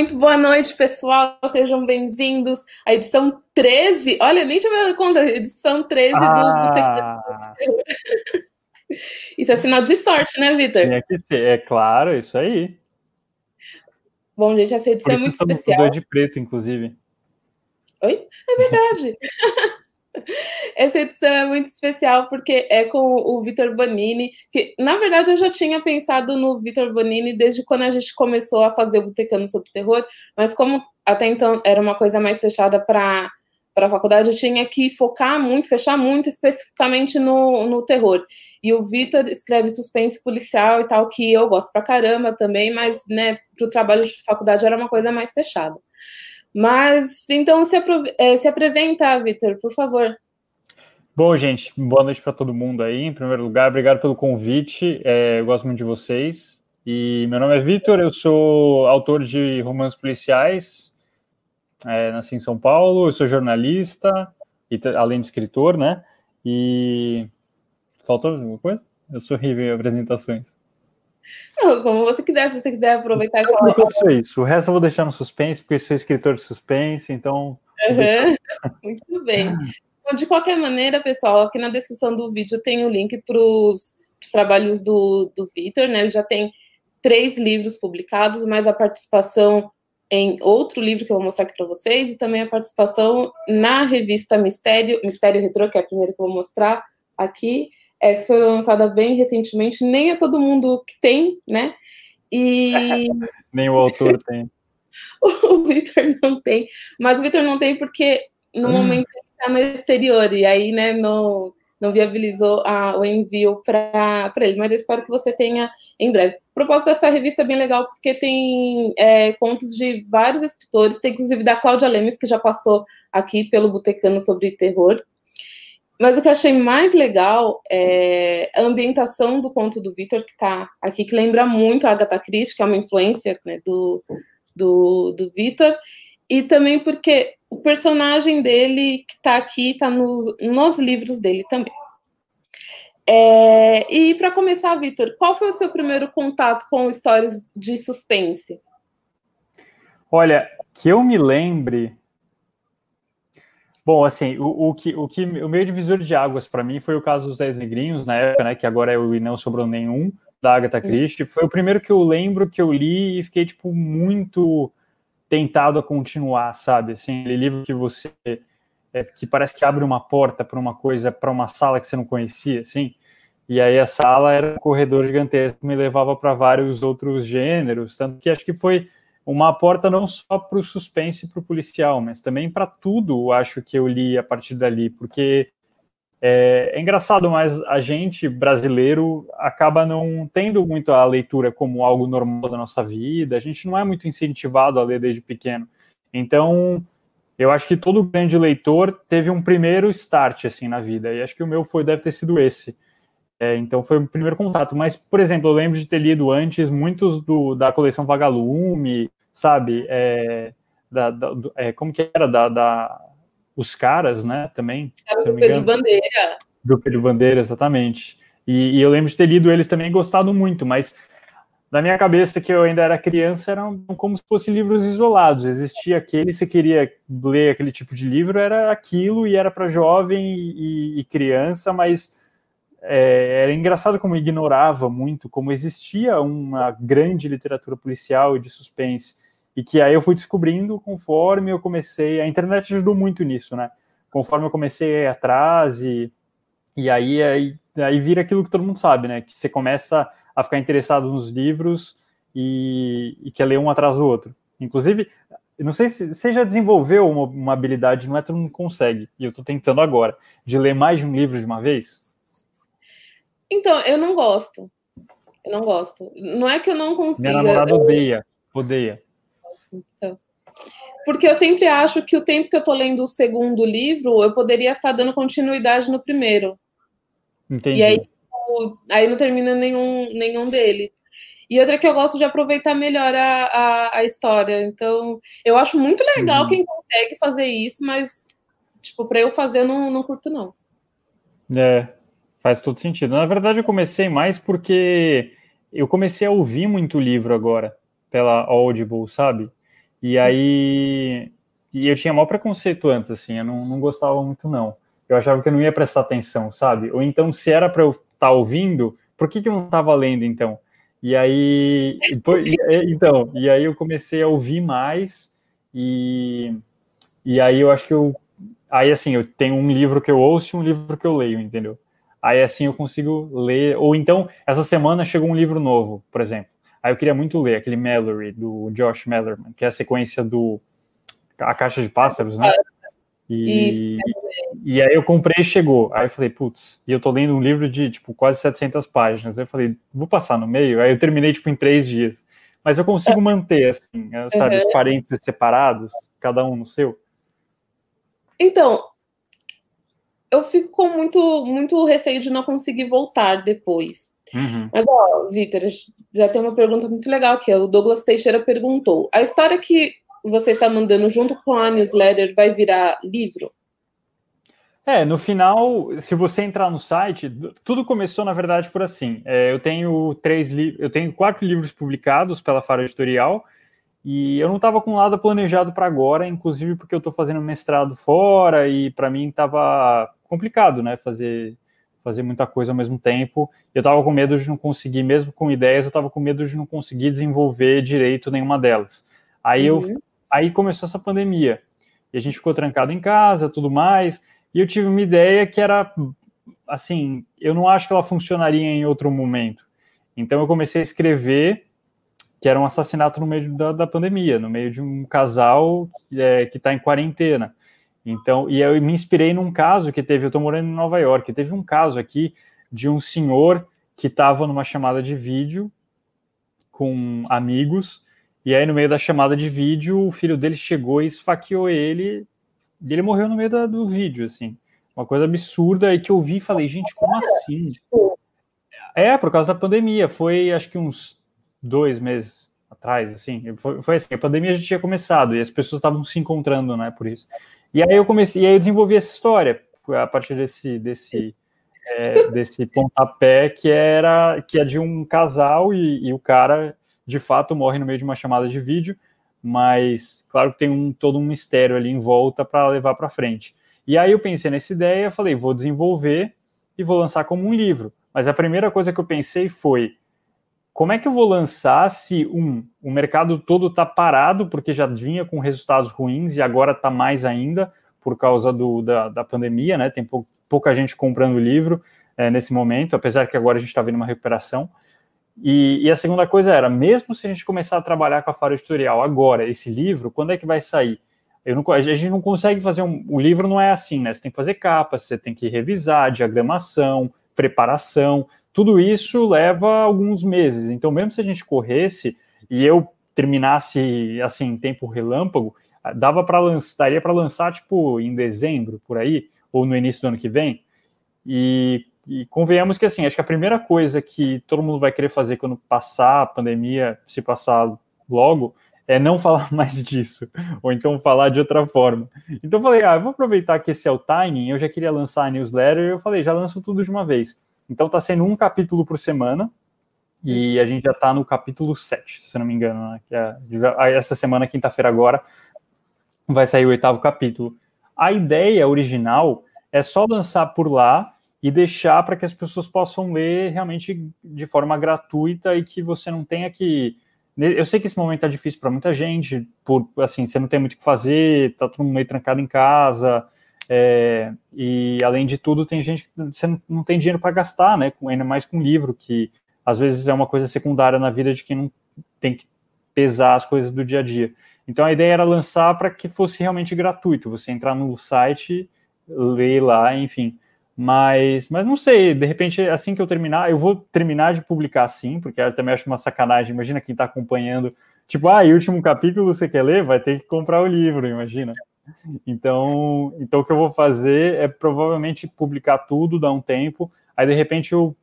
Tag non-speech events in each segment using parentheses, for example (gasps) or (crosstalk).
Muito boa noite, pessoal. Sejam bem-vindos à edição 13. Olha, nem tinha me dado conta, edição 13 ah. do Isso é sinal de sorte, né, Vitor? É, que ser, é claro, isso aí. Bom, gente, essa edição é muito especial. de preto, inclusive. Oi? É verdade. (laughs) (laughs) Essa edição é muito especial porque é com o Vitor Bonini, que na verdade eu já tinha pensado no Vitor Bonini desde quando a gente começou a fazer o Botecano sobre Terror, mas como até então era uma coisa mais fechada para a faculdade, eu tinha que focar muito, fechar muito especificamente no, no terror. E o Vitor escreve suspense policial e tal, que eu gosto pra caramba também, mas né, para o trabalho de faculdade era uma coisa mais fechada. Mas então se, é, se apresenta, Vitor, por favor. Bom, gente, boa noite para todo mundo aí. Em primeiro lugar, obrigado pelo convite. É, eu gosto muito de vocês. E meu nome é Vitor, eu sou autor de romances policiais. É, nasci em São Paulo, eu sou jornalista, e, além de escritor, né? E. Faltou alguma coisa? Eu sou horrível em apresentações. Como você quiser, se você quiser aproveitar e falar. Eu faço isso. O resto eu vou deixar no suspense, porque sou escritor de suspense, então. Uhum. (laughs) Muito bem. Então, de qualquer maneira, pessoal, aqui na descrição do vídeo tem o link para os trabalhos do, do Vitor, né? Ele já tem três livros publicados, mais a participação em outro livro que eu vou mostrar aqui para vocês, e também a participação na revista Mistério, Mistério Retro, que é a primeira que eu vou mostrar aqui. Essa foi lançada bem recentemente, nem é todo mundo que tem, né? E. (laughs) nem o autor tem. (laughs) o Vitor não tem, mas o Vitor não tem porque no hum. momento ele está no exterior, e aí, né, no, não viabilizou a, o envio para ele, mas eu espero que você tenha em breve. O propósito dessa revista é bem legal, porque tem é, contos de vários escritores, tem inclusive da Cláudia Lemes, que já passou aqui pelo Botecano sobre terror, mas o que eu achei mais legal é a ambientação do conto do Victor, que está aqui, que lembra muito a Agatha Christie, que é uma influência né, do, do, do Victor, e também porque o personagem dele que está aqui está nos, nos livros dele também. É, e para começar, Vitor, qual foi o seu primeiro contato com histórias de suspense? Olha, que eu me lembre, Bom, assim, o, o, que, o que o meio divisor de águas para mim foi o caso dos Dez Negrinhos, na época, né, que agora é o E Não Sobrou Nenhum, da Agatha. Christie. Foi o primeiro que eu lembro que eu li e fiquei, tipo, muito tentado a continuar, sabe? Assim, aquele livro que você... É, que parece que abre uma porta para uma coisa, para uma sala que você não conhecia, assim. E aí a sala era um corredor gigantesco que me levava para vários outros gêneros, tanto que acho que foi uma porta não só para o suspense e para o policial, mas também para tudo, acho que eu li a partir dali, porque é, é, engraçado, mas a gente brasileiro acaba não tendo muito a leitura como algo normal da nossa vida, a gente não é muito incentivado a ler desde pequeno. Então, eu acho que todo grande leitor teve um primeiro start assim na vida, e acho que o meu foi deve ter sido esse. É, então foi o primeiro contato. Mas, por exemplo, eu lembro de ter lido antes muitos do, da coleção Vagalume, sabe? É, da, da, é, como que era? Da, da, os caras, né? Também. Era do Pedro Bandeira. Do Pedro Bandeira, exatamente. E, e, eu lembro de ter lido eles também gostado muito, mas na minha cabeça, que eu ainda era criança, eram como se fossem livros isolados. Existia aquele, se queria ler aquele tipo de livro, era aquilo e era para jovem e, e criança, mas é, era engraçado como ignorava muito como existia uma grande literatura policial e de suspense e que aí eu fui descobrindo conforme eu comecei a internet ajudou muito nisso né conforme eu comecei atrás e, e aí, aí aí vira aquilo que todo mundo sabe né que você começa a ficar interessado nos livros e, e quer ler um atrás do outro inclusive eu não sei se você já desenvolveu uma, uma habilidade não é todo mundo consegue e eu estou tentando agora de ler mais de um livro de uma vez então, eu não gosto. Eu não gosto. Não é que eu não consiga. Minha namorada odeia. Odeia. Então, porque eu sempre acho que o tempo que eu tô lendo o segundo livro, eu poderia estar tá dando continuidade no primeiro. Entendi. E aí, aí não termina nenhum, nenhum deles. E outra que eu gosto de aproveitar melhor a, a, a história. Então, eu acho muito legal uhum. quem consegue fazer isso, mas, tipo, para eu fazer, eu não, não curto, não. É, Faz todo sentido. Na verdade, eu comecei mais porque eu comecei a ouvir muito livro agora. Pela Audible, sabe? E aí. E eu tinha maior preconceito antes, assim, eu não, não gostava muito, não. Eu achava que eu não ia prestar atenção, sabe? Ou então, se era para eu estar tá ouvindo, por que, que eu não estava lendo, então? E aí. Então, e aí eu comecei a ouvir mais, e, e aí eu acho que eu. Aí, assim, eu tenho um livro que eu ouço e um livro que eu leio, entendeu? Aí, assim, eu consigo ler. Ou então, essa semana chegou um livro novo, por exemplo. Aí eu queria muito ler aquele Mallory, do Josh Mellerman, que é a sequência do A Caixa de Pássaros, né? E, e aí eu comprei e chegou. Aí eu falei, putz, e eu tô lendo um livro de, tipo, quase 700 páginas. Aí eu falei, vou passar no meio? Aí eu terminei, tipo, em três dias. Mas eu consigo manter, assim, sabe, uhum. os parênteses separados, cada um no seu. Então, eu fico com muito, muito receio de não conseguir voltar depois. Uhum. Mas, ó, Vitor, já tem uma pergunta muito legal aqui. O Douglas Teixeira perguntou: a história que você está mandando junto com a newsletter vai virar livro? É, no final, se você entrar no site, tudo começou, na verdade, por assim. É, eu tenho três eu tenho quatro livros publicados pela Faro Editorial, e eu não estava com nada planejado para agora, inclusive porque eu estou fazendo mestrado fora, e para mim estava complicado, né? Fazer fazer muita coisa ao mesmo tempo. Eu estava com medo de não conseguir, mesmo com ideias, eu estava com medo de não conseguir desenvolver direito nenhuma delas. Aí, uhum. eu, aí começou essa pandemia. E a gente ficou trancado em casa, tudo mais. E eu tive uma ideia que era, assim, eu não acho que ela funcionaria em outro momento. Então eu comecei a escrever que era um assassinato no meio da, da pandemia, no meio de um casal é, que está em quarentena. Então, e eu me inspirei num caso que teve, eu estou morando em Nova York, teve um caso aqui de um senhor que estava numa chamada de vídeo com amigos, e aí no meio da chamada de vídeo, o filho dele chegou e esfaqueou ele, e ele morreu no meio da, do vídeo, assim. Uma coisa absurda aí que eu vi e falei, gente, como assim? É, por causa da pandemia, foi acho que uns dois meses atrás, assim, foi, foi assim, a pandemia já tinha começado e as pessoas estavam se encontrando, né, por isso. E aí eu comecei, e aí eu desenvolvi essa história a partir desse desse é, desse pontapé que era que é de um casal e, e, o cara de fato morre no meio de uma chamada de vídeo, mas claro que tem um todo um mistério ali em volta para levar para frente. E aí eu pensei nessa ideia, falei vou desenvolver e vou lançar como um livro. Mas a primeira coisa que eu pensei foi como é que eu vou lançar se, um, o mercado todo está parado, porque já vinha com resultados ruins e agora está mais ainda por causa do, da, da pandemia, né? Tem pou, pouca gente comprando livro é, nesse momento, apesar que agora a gente está vendo uma recuperação. E, e, a segunda coisa era, mesmo se a gente começar a trabalhar com a Faro Editorial agora, esse livro, quando é que vai sair? Não, a gente não consegue fazer um. O livro não é assim, né? Você tem que fazer capas, você tem que revisar, diagramação, preparação tudo isso leva alguns meses. Então, mesmo se a gente corresse e eu terminasse assim em tempo relâmpago, dava para lançar, daria para lançar tipo em dezembro por aí ou no início do ano que vem. E, e, convenhamos que assim, acho que a primeira coisa que todo mundo vai querer fazer quando passar a pandemia, se passar logo, é não (laughs) falar mais disso, ou então falar de outra forma. Então eu falei, ah, eu vou aproveitar que esse é o timing, eu já queria lançar a newsletter, eu falei, já lanço tudo de uma vez. Então está sendo um capítulo por semana. E a gente já está no capítulo 7, se não me engano. Né? Que é, essa semana, quinta-feira agora, vai sair o oitavo capítulo. A ideia original é só lançar por lá e deixar para que as pessoas possam ler realmente de forma gratuita e que você não tenha que. Eu sei que esse momento é difícil para muita gente, por assim, você não tem muito o que fazer, tá todo mundo meio trancado em casa, é, e além de tudo, tem gente que você não tem dinheiro para gastar, né? Ainda mais com livro, que às vezes é uma coisa secundária na vida de quem não tem que pesar as coisas do dia a dia. Então a ideia era lançar para que fosse realmente gratuito, você entrar no site, ler lá, enfim. Mas, mas não sei, de repente, assim que eu terminar, eu vou terminar de publicar sim, porque eu também acho uma sacanagem. Imagina quem está acompanhando, tipo, ah, e último capítulo você quer ler? Vai ter que comprar o livro, imagina. Então, então o que eu vou fazer é provavelmente publicar tudo, dar um tempo, aí de repente eu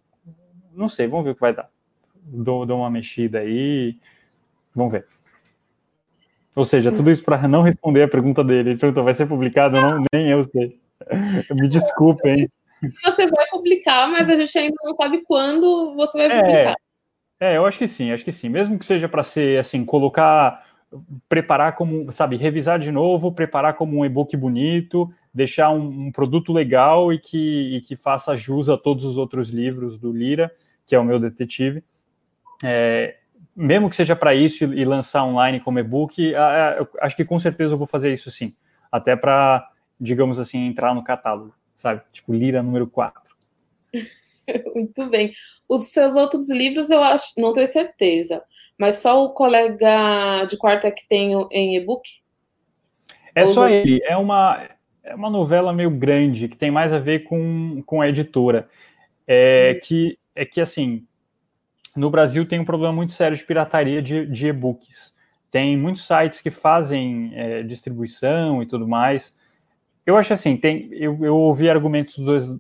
não sei, vamos ver o que vai dar. Dou, dou uma mexida aí, vamos ver. Ou seja, tudo isso para não responder a pergunta dele. Ele perguntou, vai ser publicado? Não, nem eu sei. Me desculpem. Você vai publicar, mas a gente ainda não sabe quando você vai é, publicar. É, eu acho que sim, acho que sim. Mesmo que seja para ser assim, colocar, preparar como, sabe, revisar de novo, preparar como um e-book bonito, deixar um, um, produto legal e que, e que faça jus a todos os outros livros do Lira, que é o meu detetive. É, mesmo que seja para isso e, lançar online como e-book, acho que com certeza eu vou fazer isso sim. Até para, digamos assim, entrar no catálogo, sabe? Tipo, Lira número 4. (laughs) Muito bem. Os seus outros livros eu acho, não tenho certeza, mas só o colega de quarta que tenho em e-book? É Ou só do... ele. É uma, é uma novela meio grande que tem mais a ver com, com a editora. É hum. que, é que, assim, no Brasil tem um problema muito sério de pirataria de, de e-books. Tem muitos sites que fazem é, distribuição e tudo mais. Eu acho assim, tem, eu, eu ouvi argumentos dos dois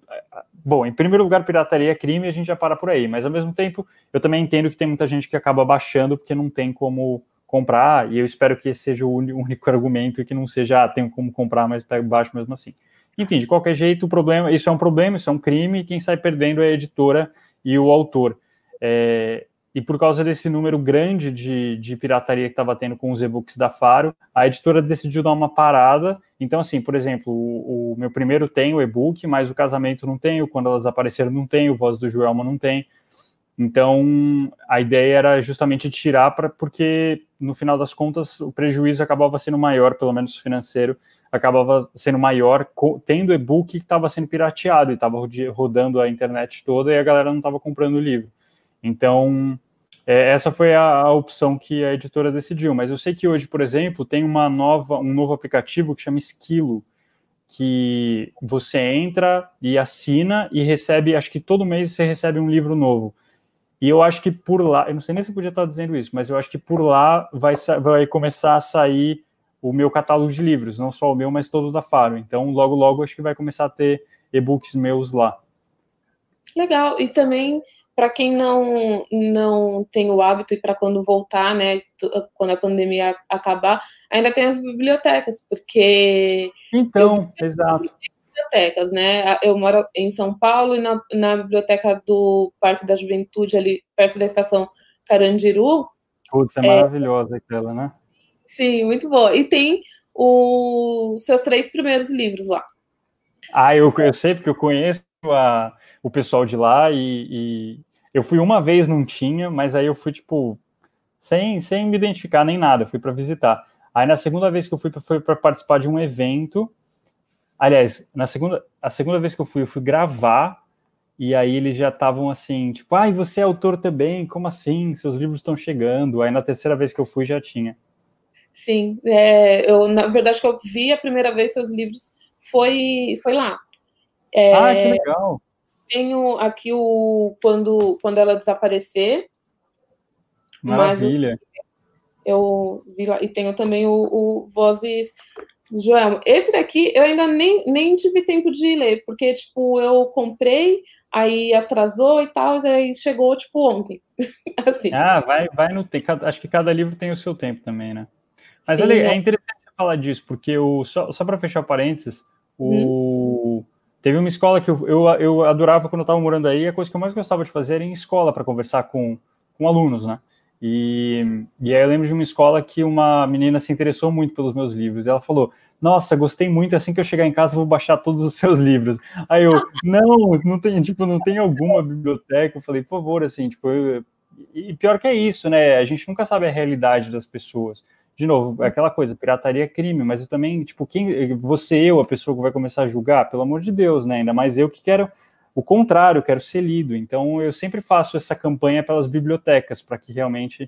bom, em primeiro lugar, pirataria é crime e a gente já para por aí, mas ao mesmo tempo, eu também entendo que tem muita gente que acaba baixando porque não tem como comprar, e eu espero que esse seja o único (laughs) argumento e que não seja, ah, tenho como comprar, mas pego baixo mesmo assim. Enfim, de qualquer jeito, o problema, isso é um problema, isso é um crime, e quem sai perdendo é a editora e o autor. É, e por causa desse número grande de, de pirataria que estava tendo com os e-books da Faro, a editora decidiu dar uma parada. Então, assim, por exemplo, o, o meu primeiro tem o e-book, mas o casamento não tem, o Quando Elas Apareceram não tem, o Voz do Joelma não tem. Então, a ideia era justamente tirar, pra, porque no final das contas o prejuízo acabava sendo maior, pelo menos financeiro, acabava sendo maior, tendo e-book que estava sendo pirateado e estava rodando a internet toda e a galera não estava comprando o livro. Então, é, essa foi a, a, opção que a editora decidiu. Mas eu sei que hoje, por exemplo, tem uma nova, um novo aplicativo que chama Esquilo, que você entra e assina e recebe, acho que todo mês você recebe um livro novo. E eu acho que por lá, eu não sei nem se eu podia estar dizendo isso, mas eu acho que por lá vai, vai começar a sair o meu catálogo de livros, não só o meu, mas todo da Faro. Então, logo, logo, acho que vai começar a ter e-books meus lá. Legal. E também para quem não, não tem o hábito e para quando voltar, né, quando a pandemia acabar, ainda tem as bibliotecas, porque. Então, exato. Bibliotecas, né? Eu moro em São Paulo e na, na biblioteca do Parque da Juventude, ali perto da estação Carandiru. Putz, é, é maravilhosa aquela, né? Sim, muito boa. E tem os seus três primeiros livros lá. Ah, eu, eu sei, porque eu conheço a, o pessoal de lá e, e, eu fui uma vez, não tinha, mas aí eu fui, tipo, sem, sem me identificar nem nada, fui para visitar. Aí na segunda vez que eu fui, foi para participar de um evento. Aliás, na segunda, a segunda vez que eu fui, eu fui gravar, e aí eles já estavam assim, tipo, ai, ah, você é autor também? Como assim? Seus livros estão chegando. Aí na terceira vez que eu fui já tinha. Sim, é, eu, na verdade, que eu vi a primeira vez seus livros foi, foi lá. É, ah, que legal tenho aqui o quando, quando ela desaparecer. Maravilha. eu vi lá. E tenho também o, o Vozes Joel. Esse daqui eu ainda nem, nem tive tempo de ler, porque, tipo, eu comprei, aí atrasou e tal, e daí chegou, tipo, ontem. (laughs) assim. Ah, vai, vai no tempo. Acho que cada livro tem o seu tempo também, né? Mas Sim, é, é interessante você falar disso, porque o, só, só para fechar parênteses, o. Hum Teve uma escola que eu, eu, eu adorava quando eu estava morando aí, a coisa que eu mais gostava de fazer era em escola para conversar com, com alunos, né? E, e aí eu lembro de uma escola que uma menina se interessou muito pelos meus livros. Ela falou: Nossa, gostei muito. Assim que eu chegar em casa, vou baixar todos os (laughs) seus livros. Aí eu, não, não tem, tipo, não tem alguma biblioteca. Eu falei, por favor, assim, tipo, eu, e pior que é isso, né? A gente nunca sabe a realidade das pessoas de novo, é aquela coisa, pirataria é crime, mas eu também, tipo, quem, você, eu, a pessoa que vai começar a julgar, pelo amor de Deus, né? Ainda mais eu que quero o contrário, quero ser lido. Então, eu sempre faço essa campanha pelas bibliotecas, para que realmente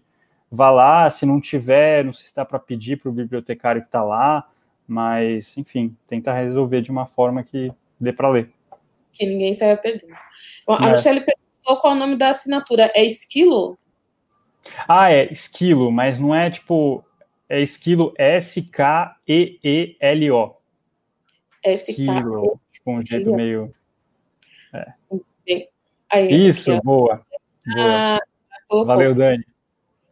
vá lá, se não tiver, não sei se dá para pedir para o bibliotecário que está lá, mas, enfim, tentar resolver de uma forma que dê para ler. Que ninguém saia perdendo. Bom, a é. Michelle perguntou qual é o nome da assinatura. É Esquilo? Ah, é Esquilo, mas não é tipo é esquilo S-K-E-E-L-O. Esquilo, tipo um jeito meio. É. Aí, Isso, aqui, boa. boa. Ah, Valeu, Dani.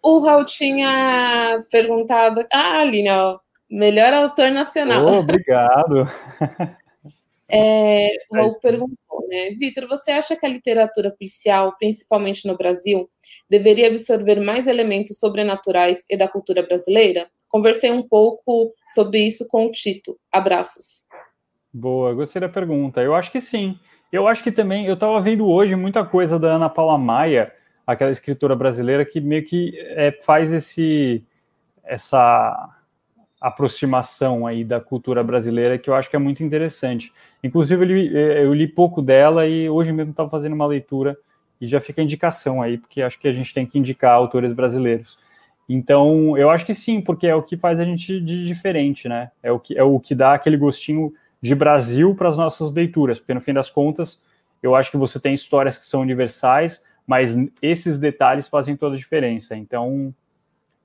O Raul tinha perguntado. Ah, Aline, ó, melhor autor nacional. Oh, obrigado. (laughs) É, o Raul perguntou, né? Vitor, você acha que a literatura policial, principalmente no Brasil, deveria absorver mais elementos sobrenaturais e da cultura brasileira? Conversei um pouco sobre isso com o Tito. Abraços. Boa, gostei da pergunta. Eu acho que sim. Eu acho que também, eu estava vendo hoje muita coisa da Ana Paula Maia, aquela escritora brasileira que meio que é, faz esse essa aproximação aí da cultura brasileira que eu acho que é muito interessante. Inclusive, eu li, é, eu li pouco dela e hoje mesmo estava fazendo uma leitura e já fica a indicação aí, porque acho que a gente tem que indicar autores brasileiros. Então, eu acho que sim, porque é o que faz a gente de diferente, né? É o que, é o que dá aquele gostinho de Brasil para as nossas leituras, porque no fim das contas, eu acho que você tem histórias que são universais, mas esses detalhes fazem toda a diferença. Então,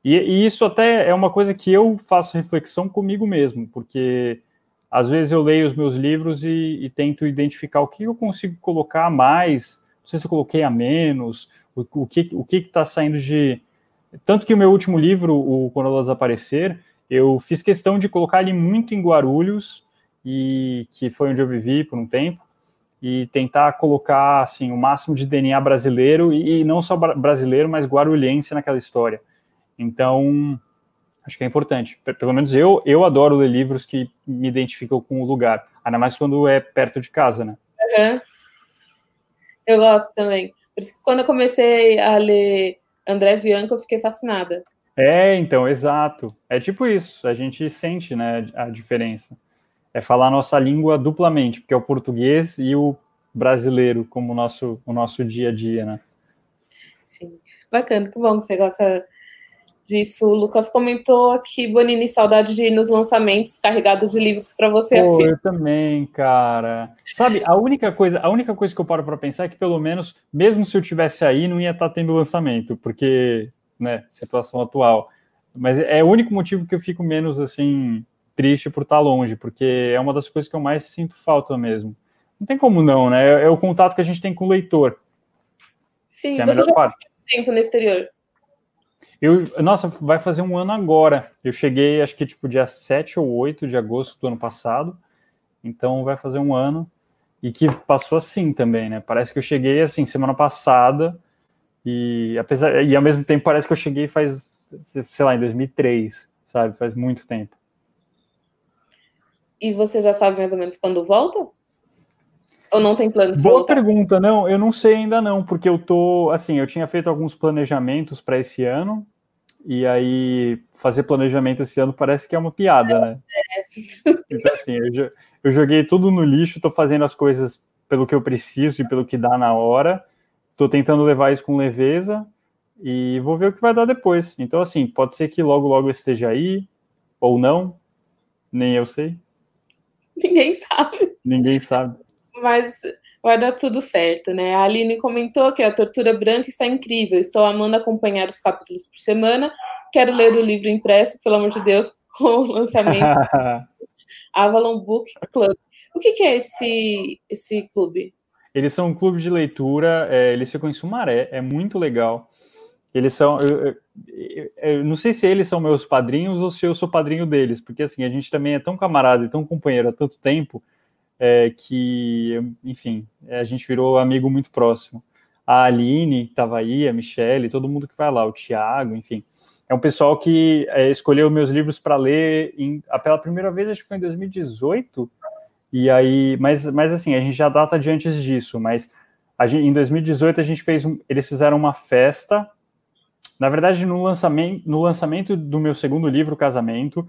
e, e, isso até é uma coisa que eu faço reflexão comigo mesmo, porque às vezes eu leio os meus livros e, e tento identificar o que eu consigo colocar mais, não sei se eu coloquei a menos, o, o que o que está saindo de. Tanto que o meu último livro, o Quando Ela Desaparecer, eu fiz questão de colocar ele muito em Guarulhos, e que foi onde eu vivi por um tempo, e tentar colocar assim o máximo de DNA brasileiro e, e não só brasileiro, mas guarulhense naquela história. Então, acho que é importante. Pelo menos eu, eu adoro ler livros que me identificam com o lugar, ainda mais quando é perto de casa, né? Uhum. Eu gosto também. Por isso que quando eu comecei a ler André Bianco, eu fiquei fascinada. É, então, exato. É tipo isso, a gente sente, né, a diferença é falar a nossa língua duplamente, porque é o português e o brasileiro como o nosso, o nosso dia a dia, né? Sim, bacana, que bom que você gosta disso. O Lucas comentou aqui, Bonini, saudade de ir nos lançamentos carregados de livros para você Pô, assim. Eu também, cara. Sabe, a única coisa, a única coisa que eu paro para pensar é que pelo menos, mesmo se eu tivesse aí, não ia estar tá tendo lançamento, porque, né, situação atual. Mas é o único motivo que eu fico menos assim triste por estar longe, porque é uma das coisas que eu mais sinto falta mesmo. Não tem como não, né? É, o contato que a gente tem com o leitor. Sim, é a melhor parte. tempo no exterior? Eu, nossa, vai fazer um ano agora. Eu cheguei, acho que tipo dia 7 ou 8 de agosto do ano passado. Então vai fazer um ano. E que passou assim também, né? Parece que eu cheguei assim semana passada e apesar e ao mesmo tempo parece que eu cheguei faz sei lá em 2003, sabe? Faz muito tempo. E você já sabe mais ou menos quando volta? Ou não tem planos Boa voltar? pergunta, não, eu não sei ainda não, porque eu tô, assim, eu tinha feito alguns planejamentos para esse ano, e aí fazer planejamento esse ano parece que é uma piada, né? É. Então, assim, eu, eu joguei tudo no lixo, tô fazendo as coisas pelo que eu preciso e pelo que dá na hora, tô tentando levar isso com leveza, e vou ver o que vai dar depois. Então, assim, pode ser que logo, logo eu esteja aí, ou não, nem eu sei. Ninguém sabe. Ninguém sabe. Mas vai dar tudo certo, né? A Aline comentou que a Tortura Branca está incrível. Estou amando acompanhar os capítulos por semana. Quero ler o livro impresso, pelo amor de Deus, (laughs) com o lançamento (laughs) Avalon Book Club. O que, que, é esse, esse clube? Eles são um clube de leitura, é, eles ficam em Sumaré, é muito legal. Eles são. Eu, eu, eu, não sei se eles são meus padrinhos ou se eu sou padrinho deles, porque assim, a gente também é tão camarada e tão companheiro há tanto tempo é, que, enfim, a gente virou amigo muito próximo. A Aline estava aí, a Michelle, todo mundo que vai lá, o Thiago, enfim. É um pessoal que é, escolheu meus livros para ler em, pela primeira vez, acho que foi em 2018. E aí, mas, mas assim, a gente já data de antes disso, mas gente, em 2018 a gente fez, eles fizeram uma festa na verdade, no lançamento, no lançamento do meu segundo livro, Casamento,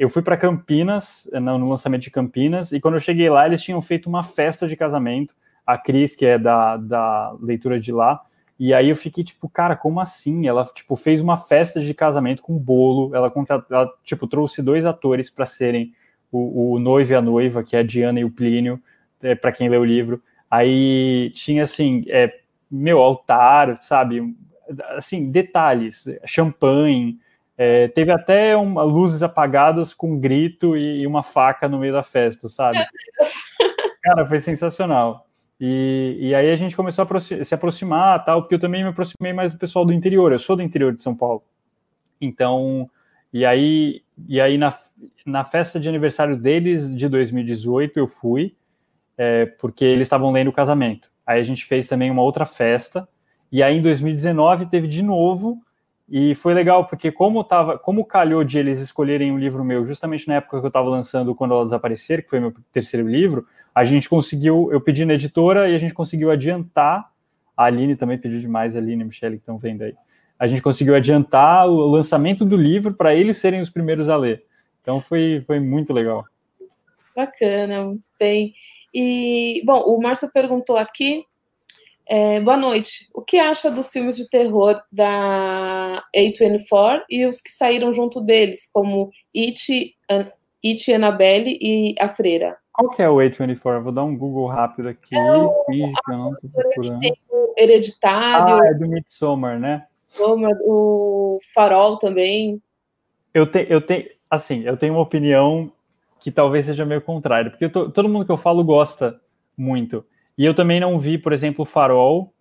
eu fui para Campinas, no lançamento de Campinas, e quando eu cheguei lá, eles tinham feito uma festa de casamento. A Cris, que é da, da leitura de lá, e aí eu fiquei tipo, cara, como assim? Ela tipo fez uma festa de casamento com bolo. Ela, ela tipo trouxe dois atores para serem o, o, noivo e a noiva, que é a Diana e o Plínio, é, para quem lê o livro. Aí tinha assim, é, meu altar, sabe? assim, detalhes, champanhe, é, teve até uma, luzes apagadas com um grito e, e, uma faca no meio da festa, sabe? (laughs) Cara, foi sensacional. E, e aí a gente começou a se aproximar, tal, porque eu também me aproximei mais do pessoal do interior. Eu sou do interior de São Paulo. Então, e aí, e aí na, na festa de aniversário deles de 2018 eu fui. é, porque eles estavam lendo o casamento. Aí a gente fez também uma outra festa, e aí em 2019 teve de novo, e foi legal, porque como tava, como calhou de eles escolherem um livro meu, justamente na época que eu estava lançando Quando Ela Desaparecer, que foi meu terceiro livro, a gente conseguiu, eu pedi na editora e a gente conseguiu adiantar, a Aline também pediu demais, a Aline e a Michelle que estão vendo aí, a gente conseguiu adiantar o lançamento do livro para eles serem os primeiros a ler. Então foi, foi muito legal. Bacana, muito bem. E, bom, o Márcio perguntou aqui é, boa noite. O que acha dos filmes de terror da A24 e os que saíram junto deles, como It, It Annabelle e A Freira? Qual que é o A24? Vou dar um Google rápido aqui. É o, eu não tô procurando. o Hereditário. Ah, é do Midsommar, né? O Farol também. Eu, te, eu tenho, assim, eu tenho uma opinião que talvez seja meio contrária, porque todo mundo que eu falo gosta muito. E eu também não vi, por exemplo, Farol.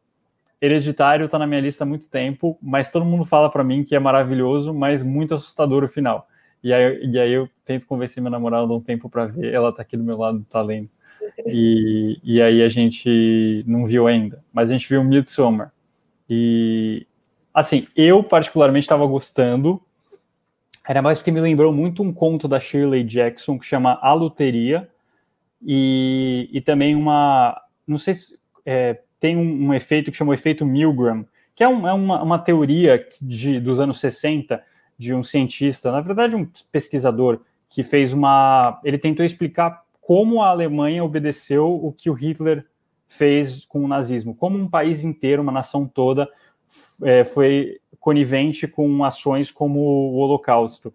Hereditário está na minha lista há muito tempo, mas todo mundo fala para mim que é maravilhoso, mas muito assustador o final. E aí, e aí eu tento convencer minha namorada um tempo para ver, ela está aqui do meu lado, tá lendo. E, e aí a gente não viu ainda, mas a gente viu Midsommar. E, assim, eu particularmente estava gostando, era mais porque me lembrou muito um conto da Shirley Jackson que chama A Luteria, e, e também uma não sei se é, tem um, um, efeito que chama o efeito Milgram, que é, um, é uma, uma, teoria de, dos anos 60 de um cientista, na verdade um pesquisador, que fez uma. Ele tentou explicar como a Alemanha obedeceu o que o Hitler fez com o nazismo, como um país inteiro, uma nação toda, é, foi conivente com ações como o Holocausto.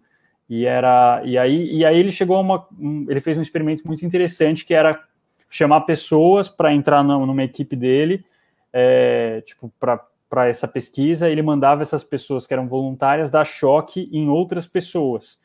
E era e aí e aí ele chegou a uma um, ele fez um experimento muito interessante que era chamar pessoas para entrar numa equipe dele, é, tipo, para essa pesquisa, ele mandava essas pessoas que eram voluntárias dar choque em outras pessoas.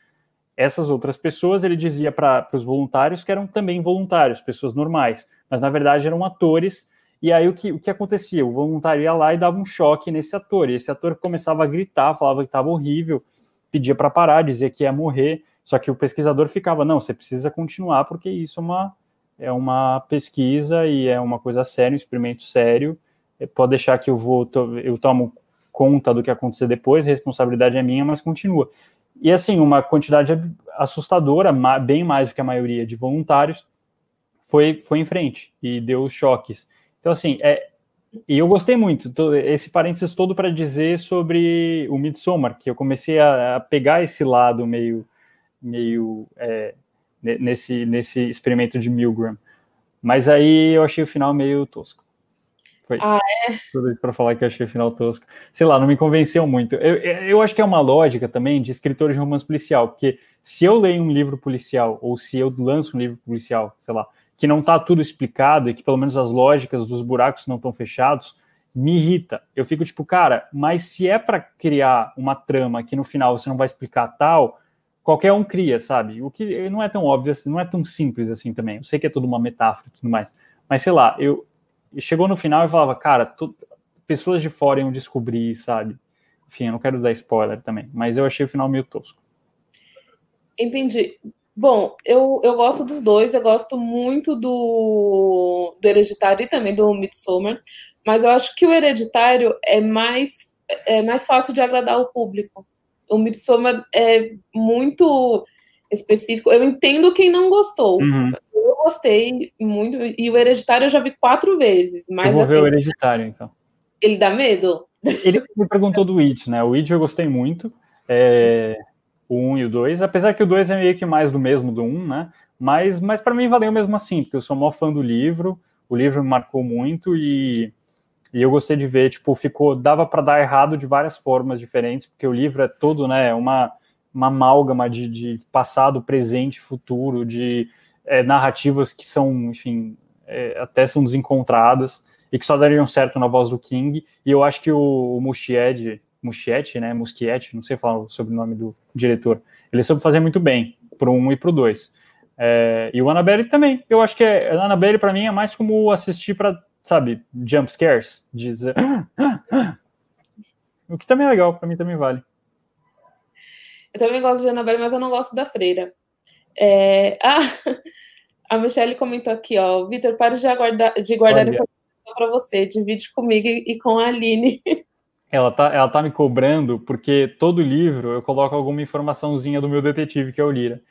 Essas outras pessoas, ele dizia para os voluntários que eram também voluntários, pessoas normais, mas na verdade eram atores. E aí o que, o que acontecia? O voluntário ia lá e dava um choque nesse ator, e esse ator começava a gritar, falava que estava horrível, pedia para parar, dizia que ia morrer. Só que o pesquisador ficava, não, você precisa continuar porque isso é uma, é uma pesquisa e é uma coisa séria, um experimento sério. É, pode deixar que eu vou, eu tomo conta do que acontecer depois, a responsabilidade é minha, mas continua. E assim, uma quantidade assustadora, bem mais do que a maioria de voluntários, foi, foi em frente e deu choques. Então, assim, é, e eu gostei muito, esse parênteses todo para dizer sobre o Midsommar, que eu comecei a, a pegar esse lado meio, meio é, nesse, nesse experimento de Milgram. Mas aí eu achei o final meio tosco. Foi ah, é? tudo para falar que eu achei o final tosco. Sei lá, não me convenceu muito. Eu, eu acho que é uma lógica também de escritor de romance policial, porque se eu leio um livro policial, ou se eu lanço um livro policial, sei lá, que não está tudo explicado e que pelo menos as lógicas dos buracos não estão fechados, me irrita. Eu fico tipo, cara, mas se é para criar uma trama que no final você não vai explicar tal, qualquer um cria, sabe? O que não é tão óbvio, assim, não é tão simples assim também. Eu sei que é tudo uma metáfora e tudo mais, mas sei lá, eu chegou no final e falava, cara, tu, pessoas de fora iam descobrir, sabe? Enfim, eu não quero dar spoiler também, mas eu achei o final meio tosco. Entendi. Bom, eu, eu gosto dos dois, eu gosto muito do, do Hereditário e também do Midsommar, mas eu acho que o Hereditário é mais, é mais fácil de agradar o público o Midsommar é muito específico. Eu entendo quem não gostou. Uhum. Eu gostei muito. E o Hereditário eu já vi quatro vezes. Mas, eu vou assim, ver o Hereditário, então. Ele dá medo? Ele me perguntou do It, né? O It eu gostei muito. É, o 1 e o 2. Apesar que o 2 é meio que mais do mesmo do 1, né? Mas, mas para mim valeu mesmo assim, porque eu sou maior fã do livro. O livro me marcou muito e e eu gostei de ver, tipo, ficou, dava para dar errado de várias formas diferentes, porque o livro é todo, né, uma, uma amálgama de, de passado, presente, futuro, de é, narrativas que são, enfim, é, até são desencontradas e que só dariam certo na voz do King. E eu acho que o, o Muschietti, né, Muschietti, não sei falar o sobrenome do diretor, ele soube fazer muito bem pro um e pro dois. É, e o Annabelle também. Eu acho que é, a Annabelle para mim é mais como assistir para sabe, jump scares, dizer, (gasps) o que também é legal, para mim também vale. Eu também gosto de Annabelle, mas eu não gosto da freira. É... (laughs) Ah, A Michelle comentou aqui, ó, Vitor, para de, aguardar, de guardar Olha. informação para você, divide comigo e com a Aline. (laughs) Ela tá, ela tá me cobrando porque todo livro eu coloco alguma informaçãozinha do meu detetive, que é o Lira.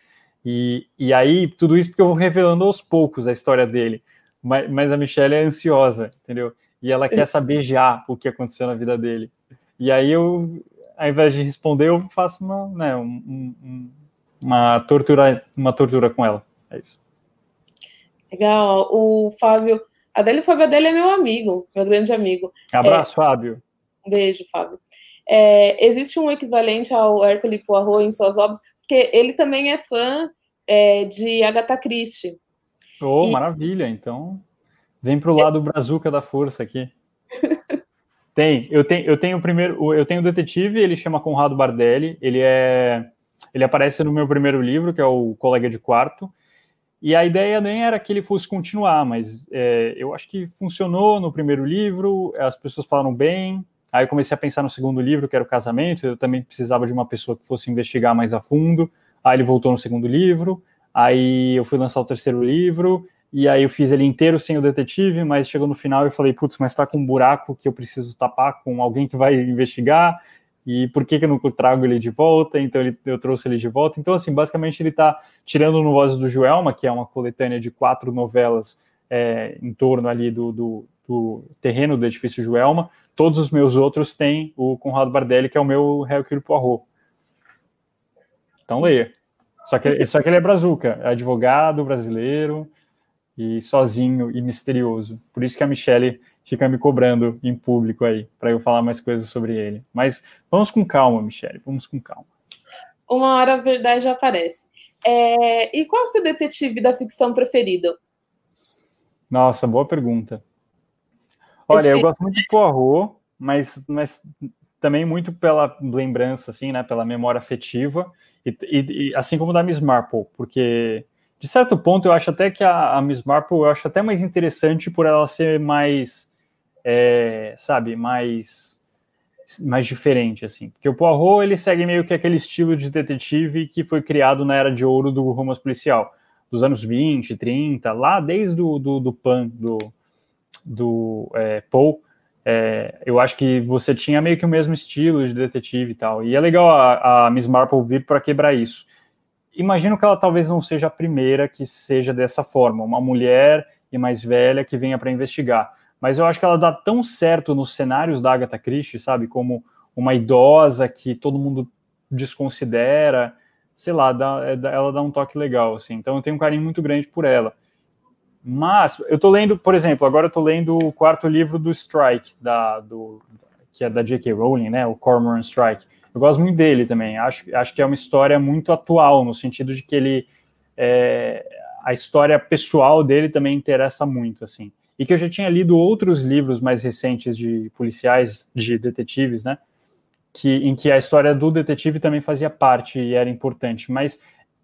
E, e aí, tudo isso porque eu vou revelando aos poucos a história dele. Mas, mas a Michelle é ansiosa, entendeu? E ela quer saber já o que aconteceu na vida dele. E aí eu, ao invés de responder, eu faço uma, né, um, um, uma tortura, uma tortura com ela. É isso. Legal. O Fábio, a Adélio Fábio Adélio é meu amigo, meu grande amigo. Abraço, é, Fábio. Beijo, Fábio. É, existe um equivalente ao Hercule Poirot em suas obras, porque ele também é fã é, de Agatha Christie. Oh, e... maravilha! Então, vem para o lado brazuca da força aqui. (laughs) tem, eu tenho, eu tenho o primeiro, eu tenho o detetive, ele chama Conrado Bardelli, ele é, ele aparece no meu primeiro livro, que é o Colega de Quarto, e a ideia nem era que ele fosse continuar, mas é, eu acho que funcionou no primeiro livro, as pessoas falaram bem. Aí eu comecei a pensar no segundo livro, que era o casamento. Eu também precisava de uma pessoa que fosse investigar mais a fundo. Aí ele voltou no segundo livro. Aí eu fui lançar o terceiro livro. E aí eu fiz ele inteiro sem o detetive, mas chegou no final e falei, putz, mas tá com um buraco que eu preciso tapar com alguém que vai investigar e por que, que eu não trago ele de volta? Então ele, eu trouxe ele de volta. Então, assim, basicamente ele está tirando no Vozes do Joelma, que é uma coletânea de quatro novelas é, em torno ali do, do, do, terreno do edifício Joelma. Todos os meus outros têm o Conrado Bardelli, que é o meu Hercule Poirot. Então leia. Só que, só que ele é brazuca, é advogado brasileiro e sozinho e misterioso. Por isso que a Michelle fica me cobrando em público aí, para eu falar mais coisas sobre ele. Mas vamos com calma, Michelle, vamos com calma. Uma hora a verdade aparece. É... E qual é o seu detetive da ficção preferido? Nossa, boa pergunta. Olha, eu gosto muito do Poirot, mas, mas também muito pela lembrança, assim, né, pela memória afetiva, e, e, e assim como da Miss Marple, porque de certo ponto eu acho até que a, a Miss Marple eu acho até mais interessante por ela ser mais é, sabe, mais mais diferente, assim. Porque o Poirot, ele segue meio que aquele estilo de detetive que foi criado na era de ouro do romance policial, dos anos 20, 30, lá desde o do, do Pan, do, do é, Paul, é, eu acho que você tinha meio que o mesmo estilo de detetive e tal. E é legal a, a Miss Marple vir para quebrar isso. Imagino que ela talvez não seja a primeira que seja dessa forma, uma mulher e mais velha que venha para investigar mas eu acho que ela dá tão certo nos cenários da Agatha Christie, sabe, como uma idosa que todo mundo desconsidera, sei lá, dá, é, ela dá um toque legal, assim. Então eu tenho um carinho muito grande por ela. Mas eu tô lendo, por exemplo, agora tô lendo o quarto livro do Strike, da, do, que é da J.K. Rowling, né, o Cormoran Strike. Eu gosto muito dele também. Acho, acho que é uma história muito atual, no sentido de que ele. É, a história pessoal dele também interessa muito, assim e que eu já tinha lido outros livros mais recentes de policiais, de detetives, né? Que, em que a história do detetive também fazia parte e era importante, mas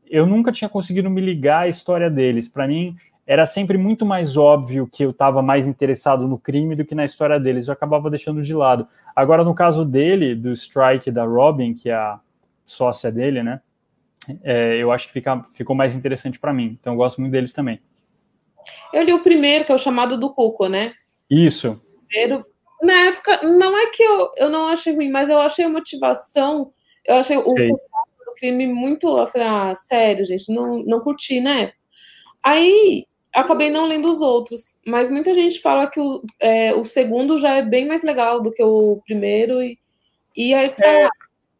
eu nunca tinha conseguido me ligar à história deles. Para mim, era sempre muito mais óbvio que eu estava mais interessado no crime do que na história deles. Eu acabava deixando de lado. Agora, no caso dele, do Strike da Robin, que é a sócia dele, né? É, eu acho que fica, ficou mais interessante para mim. Então, eu gosto muito deles também. Eu li o primeiro, que é o chamado do Cuco, né? Isso. Primeiro, na época, não é que eu, eu não achei ruim, mas eu achei a motivação, eu achei Sei. o, crime muito. Eu falei, ah, sério, gente, não, não curti, né? Aí acabei não lendo os outros, mas muita gente fala que o, é, o segundo já é bem mais legal do que o primeiro, e, e aí tá. É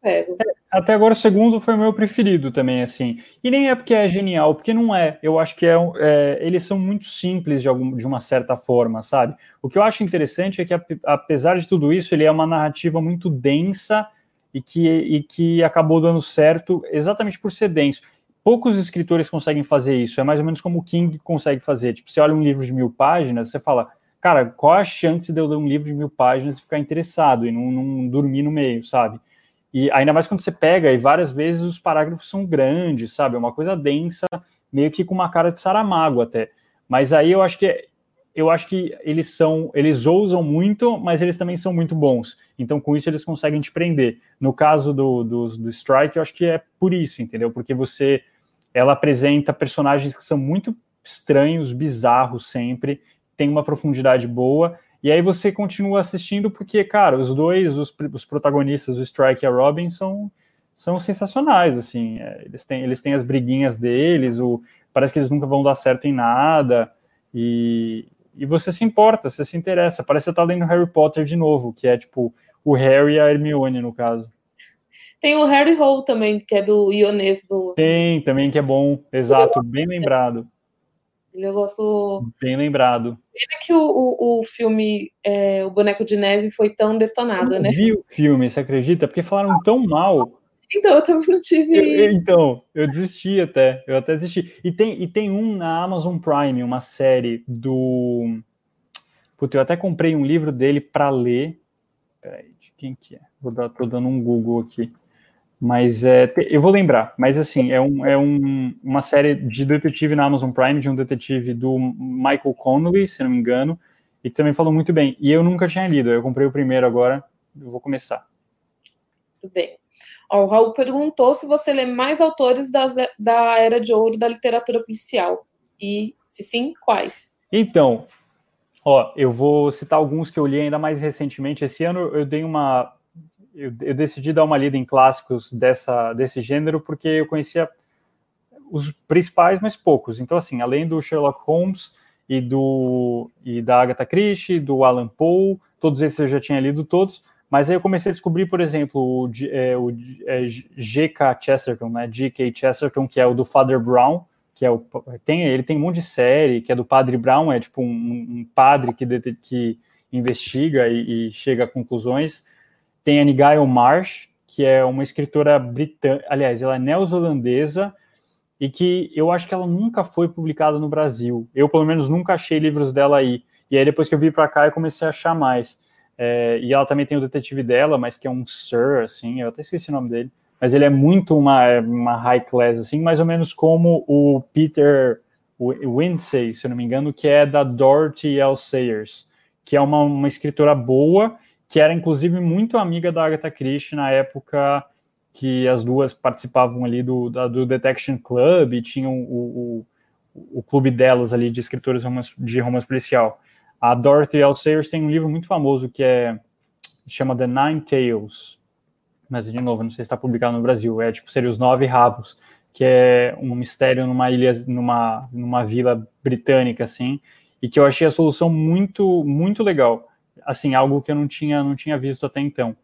pego. É, até agora o segundo foi o meu preferido também, assim. E nem é porque é genial, porque não é. Eu acho que é, é eles são muito simples de, algum, de uma certa forma, sabe? O que eu acho interessante é que, apesar de tudo isso, ele é uma narrativa muito densa e que, e que acabou dando certo exatamente por ser denso. Poucos escritores conseguem fazer isso. É mais ou menos como o King consegue fazer. Tipo, você olha um livro de mil páginas, você fala, cara, qual a chance de eu ler um livro de mil páginas e ficar interessado e não, não dormir no meio, sabe? E ainda mais quando você pega, e várias vezes os parágrafos são grandes, sabe? É uma coisa densa, meio que com uma cara de Saramago até. Mas aí eu acho que eu acho que eles são, eles ousam muito, mas eles também são muito bons. Então, com isso, eles conseguem te prender. No caso do, do, do Strike, eu acho que é por isso, entendeu? Porque você ela apresenta personagens que são muito estranhos, bizarros sempre, tem uma profundidade boa, e aí você continua assistindo porque, cara, os dois, os, os protagonistas, o Strike e a Robin, são, são sensacionais, assim, é, eles, têm, eles têm as briguinhas deles, o, parece que eles nunca vão dar certo em nada, e, e você se importa, você se interessa, parece que você tá lendo Harry Potter de novo, que é, tipo, o Harry e a Hermione, no caso. Tem o Harry Hole também, que é do Ionesbo. Tem, também, que é bom. Exato, bem lembrado. Eu gosto. Bem lembrado. Pena que o, o, o filme é, O Boneco de Neve foi tão detonado, eu né? vi o filme, você acredita? Porque falaram tão mal. Então, eu também não tive. Eu, então, eu desisti até. Eu até desisti. E tem, e tem um na Amazon Prime, uma série do. Putz, eu até comprei um livro dele para ler. Peraí, de quem que é? Vou dar, tô dando um Google aqui. Mas é, eu vou lembrar, mas assim, é, um, é um, uma série de detetive na Amazon Prime, de um detetive do Michael Connolly, se não me engano, e que também falou muito bem. E eu nunca tinha lido, eu comprei o primeiro agora, eu vou começar. Tudo bem. Ó, o Raul perguntou se você lê mais autores das, da Era de Ouro da literatura policial. E, se sim, quais? Então, ó, eu vou citar alguns que eu li ainda mais recentemente. Esse ano eu dei uma eu, eu, decidi dar uma lida em clássicos dessa, desse gênero porque eu conhecia os principais, mas poucos. Então, assim, além do Sherlock Holmes e do e da Agatha Christie, do Alan Poe, todos esses eu já tinha lido todos, mas aí eu comecei a descobrir, por exemplo, o, é, o é, G.K. Chesterton, né, G.K. Chesterton, que é o do Father Brown, que é o tem ele tem um monte de série, que é do Padre Brown, é tipo um, um padre que, que investiga e, e chega a conclusões tem a Nigel Marsh, que é uma escritora britânica, aliás, ela é neozelandesa e que eu acho que ela nunca foi publicada no Brasil. Eu, pelo menos, nunca achei livros dela aí. E aí, depois que eu vim para cá, eu comecei a achar mais. É, e ela também tem o detetive dela, mas que é um Sir, assim, eu até esqueci o nome dele. Mas ele é muito uma, uma high class, assim, mais ou menos como o Peter Windsay, se eu não me engano, que é da Dorothy L. Sayers, que é uma, uma escritora boa que era inclusive muito amiga da Agatha Christie na época que as duas participavam ali do, da, do Detection Club e tinham o, o, o, clube delas ali de escritores de romance policial. A Dorothy L. Sayers tem um livro muito famoso que é chama The Nine Tales, mas de novo, não sei se está publicado no Brasil, é tipo, seria os Nove Rabos, que é um mistério numa ilha, numa, numa vila britânica, assim, e que eu achei a solução muito, muito legal assim, algo que eu não tinha, não tinha visto até então.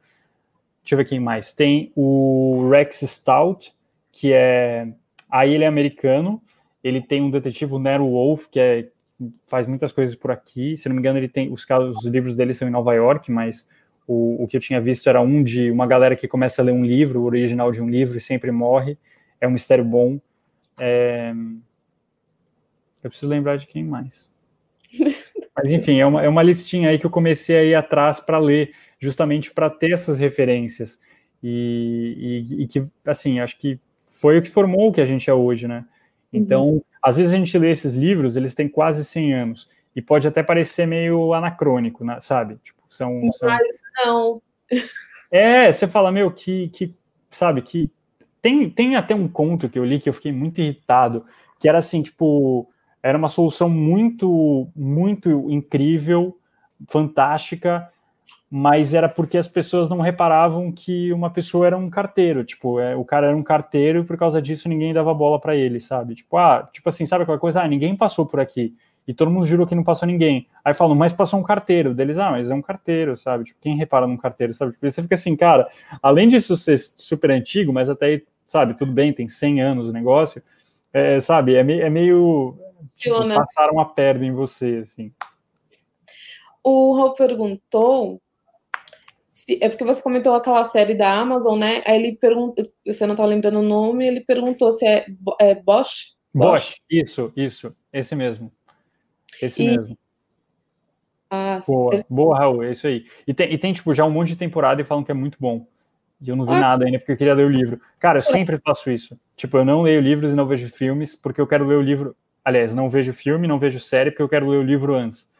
Deixa eu ver quem mais. Tem o Rex Stout, que é. Aí ele é americano. Ele tem um detetive, o Nero Wolf, que é, faz muitas coisas por aqui. Se não me engano, ele tem. Os, os livros dele são em Nova York, mas o, o que eu tinha visto era um de uma galera que começa a ler um livro, o original de um livro, e sempre morre. É um mistério bom. É... Eu preciso lembrar de quem mais. (laughs) Mas enfim, é uma, é uma listinha aí que eu comecei a ir atrás para ler, justamente para ter essas referências. E, e, e, que, assim, acho que foi o que formou o que a gente é hoje, né? Uhum. Então, uhum. às vezes a gente lê esses livros, eles têm quase 100 anos, e pode até parecer meio anacrônico, né? sabe? Tipo, são, são... não. (laughs) É, você fala, meu, que, que sabe, que tem, tem até um conto que eu li que eu fiquei muito irritado, que era assim, tipo, era uma solução muito, muito incrível, fantástica, mas era porque as pessoas não reparavam que uma pessoa era um carteiro, tipo, é, o cara era um carteiro e por causa disso ninguém dava bola para ele, sabe? Tipo, ah, tipo assim, sabe aquela coisa? Ah, ninguém passou por aqui. E todo mundo jurou que não passou ninguém. Aí falam, mas passou um carteiro. Deles, ah, mas é um carteiro, sabe? Tipo, quem repara num carteiro, sabe? Tipo, você fica assim, cara, além disso ser super antigo, mas até, sabe, tudo bem, tem 100 anos o negócio, é, sabe? É, meio, é meio Tipo, passaram a perna em você, assim. O Raul perguntou se, é porque você comentou aquela série da Amazon, né? Aí ele perguntou, você não tá lembrando o nome, ele perguntou se é, é Bosch? Bosch? Bosch, isso, isso, esse mesmo. Esse e... mesmo. Ah, boa, certeza. boa, Raul, é isso aí. E tem, e tem, tipo, já um monte de temporada e falam que é muito bom. E eu não vi ah. nada ainda porque eu queria ler o livro. Cara, eu sempre faço isso. Tipo, eu não leio livros e não vejo filmes porque eu quero ler o livro Aliás, não vejo filme, não vejo série, porque eu quero ler o livro antes.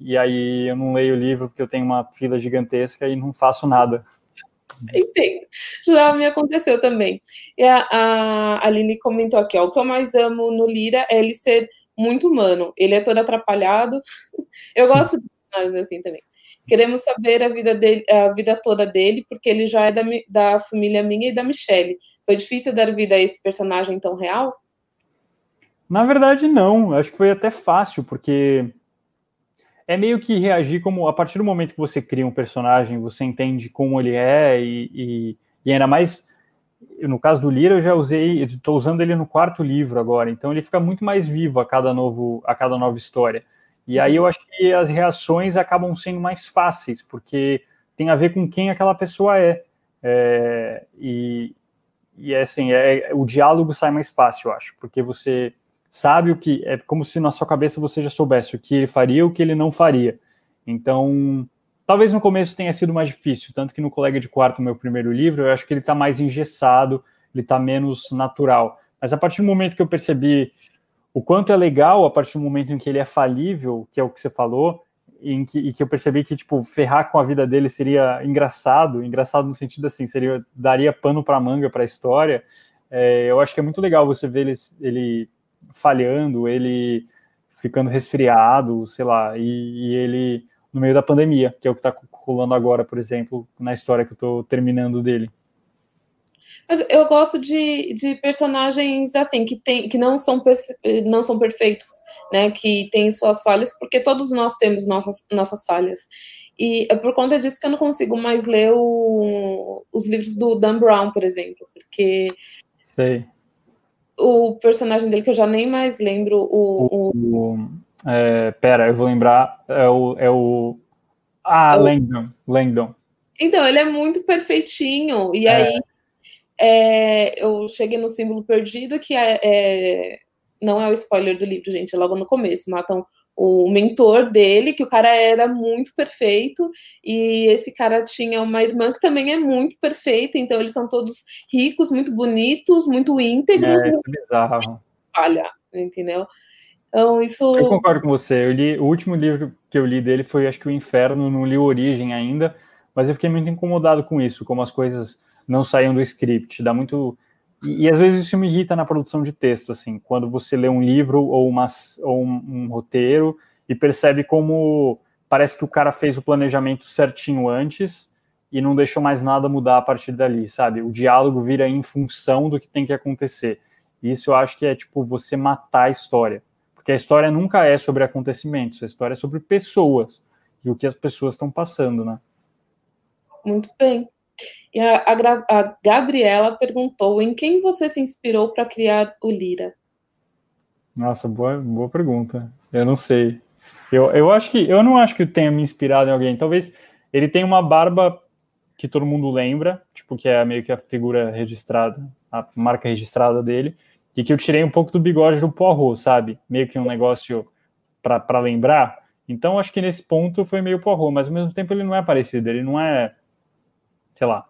E aí eu não leio o livro porque eu tenho uma fila gigantesca e não faço nada. Entendo. Já me aconteceu também. E a, a Aline comentou aqui, ó, o que eu mais amo no Lira é ele ser muito humano. Ele é todo atrapalhado. (laughs) Eu gosto de personagens assim também. Queremos saber a vida dele, a vida toda dele, porque ele já é da, da família minha e da Michelle. Foi difícil dar vida a esse personagem tão real? Na verdade, não. Acho que foi até fácil, porque é meio que reagir como a partir do momento que você cria um personagem, você entende como ele é e, e, e ainda mais no caso do Lira eu já usei, estou usando ele no quarto livro agora, então ele fica muito mais vivo a cada novo a cada nova história. E aí eu acho que as reações acabam sendo mais fáceis, porque tem a ver com quem aquela pessoa é. é e, e é assim, é, o diálogo sai mais fácil, eu acho, porque você sabe o que. É como se na sua cabeça você já soubesse o que ele faria e o que ele não faria. Então, talvez no começo tenha sido mais difícil, tanto que no Colega de Quarto, meu primeiro livro, eu acho que ele está mais engessado, ele está menos natural. Mas a partir do momento que eu percebi o quanto é legal a partir do momento em que ele é falível, que é o que você falou, em que, e que eu percebi que tipo ferrar com a vida dele seria engraçado, engraçado no sentido assim, seria daria pano para manga para a história. É, eu acho que é muito legal você ver ele, ele falhando, ele ficando resfriado, sei lá, e, e, ele no meio da pandemia, que é o que está rolando agora, por exemplo, na história que eu estou terminando dele. Mas eu gosto de, de personagens assim que tem que não são não são perfeitos, né? Que têm suas falhas, porque todos nós temos nossas nossas falhas. E é por conta disso que eu não consigo mais ler o, os livros do Dan Brown, por exemplo, porque Sei. O personagem dele que eu já nem mais lembro o, o... o é, pera, eu vou lembrar é o, é o ah, é o... Langdon, Langdon. Então, ele é muito perfeitinho, e é. aí é, eu cheguei no símbolo perdido, que é, é, não é o spoiler do livro, gente, é logo no começo. Matam o mentor dele, que o cara era muito perfeito, e esse cara tinha uma irmã que também é muito perfeita, então eles são todos ricos, muito bonitos, muito íntegros. É, muito bizarro. Olha, entendeu? Então, isso. Eu concordo com você. Eu li, o último livro que eu li dele foi, acho que, O Inferno, não li Origem ainda, mas eu fiquei muito incomodado com isso, como as coisas não saiam do script. Dá muito. E, e, às vezes isso me irrita na produção de texto, assim, quando você lê um livro ou, uma, ou um, um roteiro e percebe como parece que o cara fez o planejamento certinho antes e não deixou mais nada mudar a partir dali, sabe? O diálogo vira em função do que tem que acontecer. Isso eu acho que é tipo você matar a história. Porque a história nunca é sobre acontecimentos, a história é sobre pessoas e o que as pessoas estão passando, né? Muito bem. E a, a, a Gabriela perguntou em quem você se inspirou para criar o Lira? Nossa, boa, boa pergunta. Eu não sei. Eu, eu acho que eu não acho que tenha me inspirado em alguém. Talvez ele tenha uma barba que todo mundo lembra, tipo que é meio que a figura registrada, a marca registrada dele, e que eu tirei um pouco do bigode do Poirot, sabe? Meio que um negócio para lembrar. Então acho que nesse ponto foi meio Poirot, mas ao mesmo tempo ele não é parecido, ele não é, sei lá,